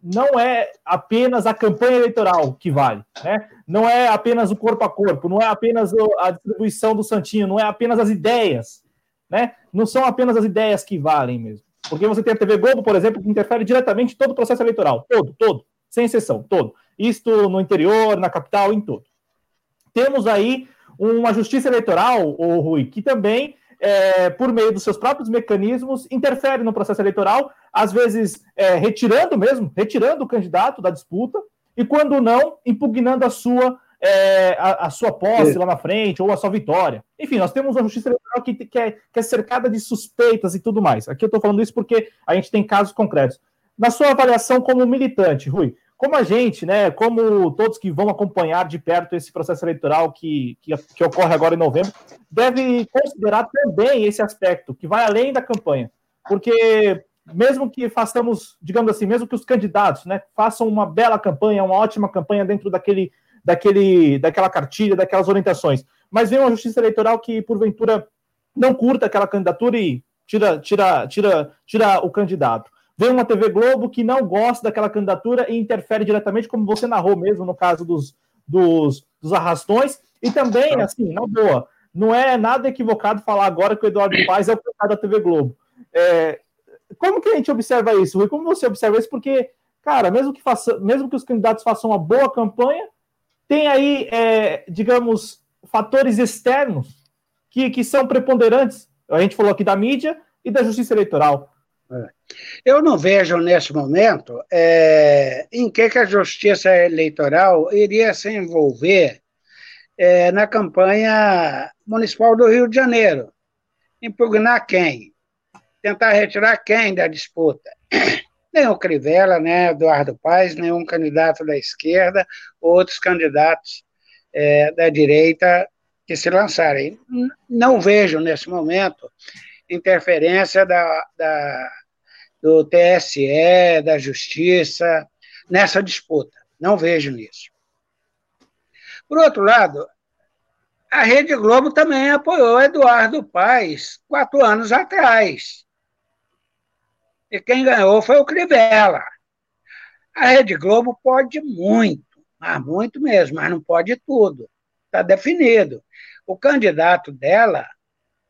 não é apenas a campanha eleitoral que vale, né? não é apenas o corpo a corpo, não é apenas a distribuição do Santinho, não é apenas as ideias, né? Não são apenas as ideias que valem mesmo. Porque você tem a TV Globo, por exemplo, que interfere diretamente em todo o processo eleitoral. Todo, todo. Sem exceção, todo. Isto no interior, na capital, em todo. Temos aí uma justiça eleitoral, o Rui, que também, é, por meio dos seus próprios mecanismos, interfere no processo eleitoral, às vezes é, retirando mesmo, retirando o candidato da disputa, e quando não, impugnando a sua é, a, a, sua posse lá na frente ou a sua vitória. Enfim, nós temos uma justiça eleitoral que, que, é, que é cercada de suspeitas e tudo mais. Aqui eu estou falando isso porque a gente tem casos concretos. Na sua avaliação como militante, Rui, como a gente, né, como todos que vão acompanhar de perto esse processo eleitoral que, que, que ocorre agora em novembro, deve considerar também esse aspecto, que vai além da campanha. Porque mesmo que façamos, digamos assim, mesmo que os candidatos né, façam uma bela campanha, uma ótima campanha dentro daquele daquele, daquela cartilha, daquelas orientações. Mas vem uma justiça eleitoral que, porventura, não curta aquela candidatura e tira, tira, tira, tira o candidato. Vem uma TV Globo que não gosta daquela candidatura e interfere diretamente, como você narrou mesmo no caso dos, dos, dos arrastões. E também, assim, na boa, não é nada equivocado falar agora que o Eduardo Paes é o culpado da TV Globo. É, como que a gente observa isso, Rui? Como você observa isso? Porque, cara, mesmo que, faça, mesmo que os candidatos façam uma boa campanha, tem aí, é, digamos, fatores externos que, que são preponderantes. A gente falou aqui da mídia e da justiça eleitoral. É. Eu não vejo nesse momento é, em que, que, a justiça eleitoral iria se envolver é, na campanha municipal do Rio de Janeiro. Impugnar quem? Tentar retirar quem da disputa? nem o Crivella, nem Eduardo Paes, nenhum candidato da esquerda, outros candidatos é, da direita que se lançarem. Não vejo, nesse momento, interferência da, da, do TSE, da Justiça, nessa disputa. Não vejo nisso. Por outro lado, a Rede Globo também apoiou Eduardo Paes quatro anos atrás. E quem ganhou foi o Crivella. A Rede Globo pode muito, mas muito mesmo, mas não pode tudo. Está definido. O candidato dela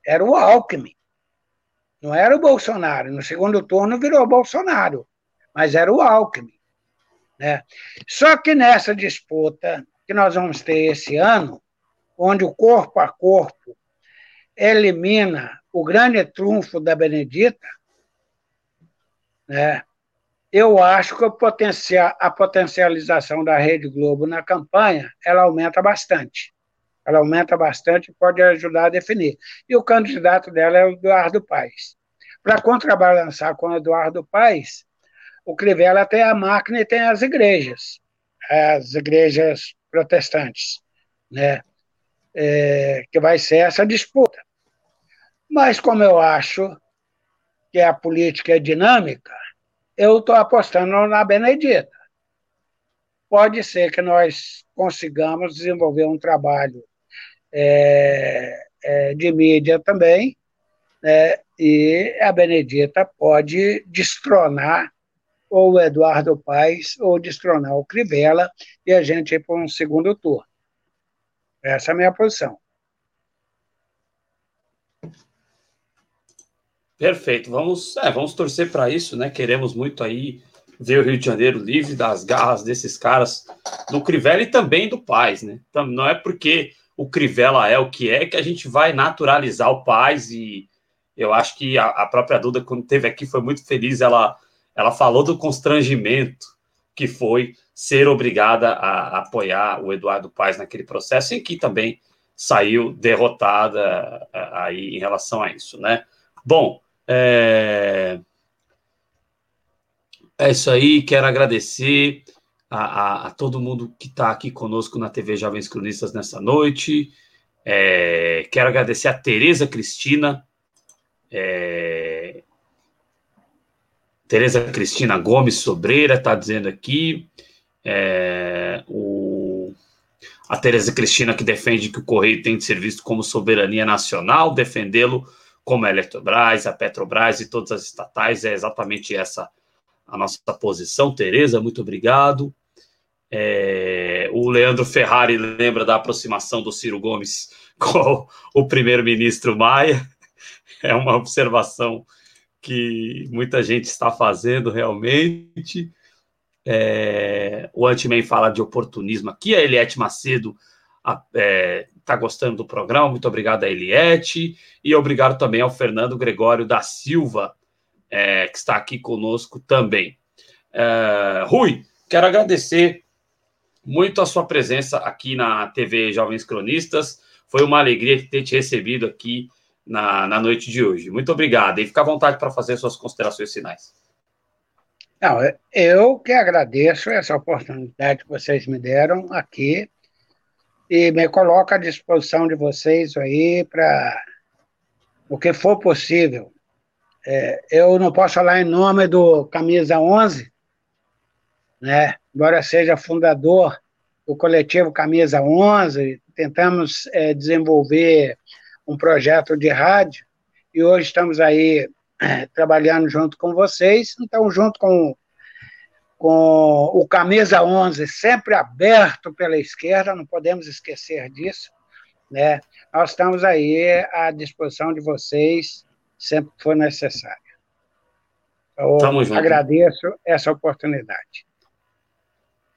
era o Alckmin, não era o Bolsonaro. No segundo turno virou Bolsonaro, mas era o Alckmin. Né? Só que nessa disputa que nós vamos ter esse ano, onde o corpo a corpo elimina o grande trunfo da Benedita, né? Eu acho que a potencialização da Rede Globo na campanha ela aumenta bastante. Ela aumenta bastante e pode ajudar a definir. E o candidato dela é o Eduardo Paes. Para contrabalançar com o Eduardo Paes, o Crivella tem a máquina e tem as igrejas, as igrejas protestantes, né? É, que vai ser essa disputa. Mas como eu acho que a política é dinâmica, eu estou apostando na Benedita. Pode ser que nós consigamos desenvolver um trabalho é, é, de mídia também, né, e a Benedita pode destronar ou o Eduardo Paes ou destronar o Crivella e a gente ir para um segundo turno. Essa é a minha posição. Perfeito. Vamos, é, vamos torcer para isso, né? Queremos muito aí ver o Rio de Janeiro livre das garras desses caras do Crivella e também do Paz, né? Então, não é porque o Crivella é o que é que a gente vai naturalizar o Paz e, Eu acho que a, a própria Duda, quando esteve aqui, foi muito feliz. Ela, ela falou do constrangimento que foi ser obrigada a, a apoiar o Eduardo Paes naquele processo, em que também saiu derrotada aí em relação a isso, né? Bom, é, é isso aí. Quero agradecer a, a, a todo mundo que está aqui conosco na TV Jovens Cronistas nessa noite. É, quero agradecer a Tereza Cristina, é, Tereza Cristina Gomes Sobreira está dizendo aqui. É, o, a Tereza Cristina que defende que o Correio tem de ser visto como soberania nacional, defendê-lo como a Eletrobras, a Petrobras e todas as estatais, é exatamente essa a nossa posição. Tereza, muito obrigado. É, o Leandro Ferrari lembra da aproximação do Ciro Gomes com o primeiro-ministro Maia é uma observação que muita gente está fazendo realmente. É, o Antiman fala de oportunismo aqui, a Eliette Macedo está é, tá gostando do programa, muito obrigado a Eliette, e obrigado também ao Fernando Gregório da Silva, é, que está aqui conosco também. É, Rui, quero agradecer muito a sua presença aqui na TV Jovens Cronistas, foi uma alegria ter te recebido aqui na, na noite de hoje. Muito obrigado. E fica à vontade para fazer suas considerações finais. Não, eu que agradeço essa oportunidade que vocês me deram aqui e me coloco à disposição de vocês aí para o que for possível. É, eu não posso falar em nome do Camisa 11, né? Embora seja fundador do coletivo Camisa 11, tentamos é, desenvolver um projeto de rádio, e hoje estamos aí é, trabalhando junto com vocês, então, junto com, com o Camisa 11, sempre aberto pela esquerda, não podemos esquecer disso, né? Nós estamos aí à disposição de vocês, sempre que for necessário. Eu agradeço essa oportunidade.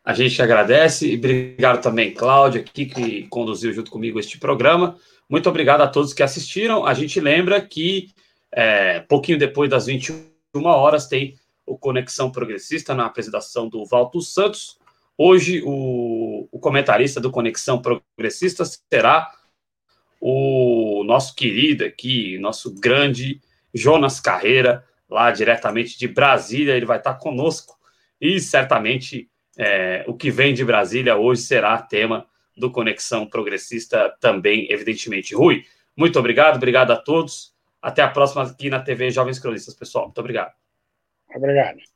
A gente agradece e obrigado também, Cláudia, aqui que conduziu junto comigo este programa. Muito obrigado a todos que assistiram. A gente lembra que é, pouquinho depois das 21 horas tem o Conexão Progressista na apresentação do Valto Santos. Hoje o, o comentarista do Conexão Progressista será o nosso querido aqui, nosso grande Jonas Carreira, lá diretamente de Brasília. Ele vai estar conosco e certamente é, o que vem de Brasília hoje será tema do Conexão Progressista também, evidentemente. Rui, muito obrigado, obrigado a todos. Até a próxima aqui na TV Jovens Cronistas, pessoal. Muito obrigado. Obrigado.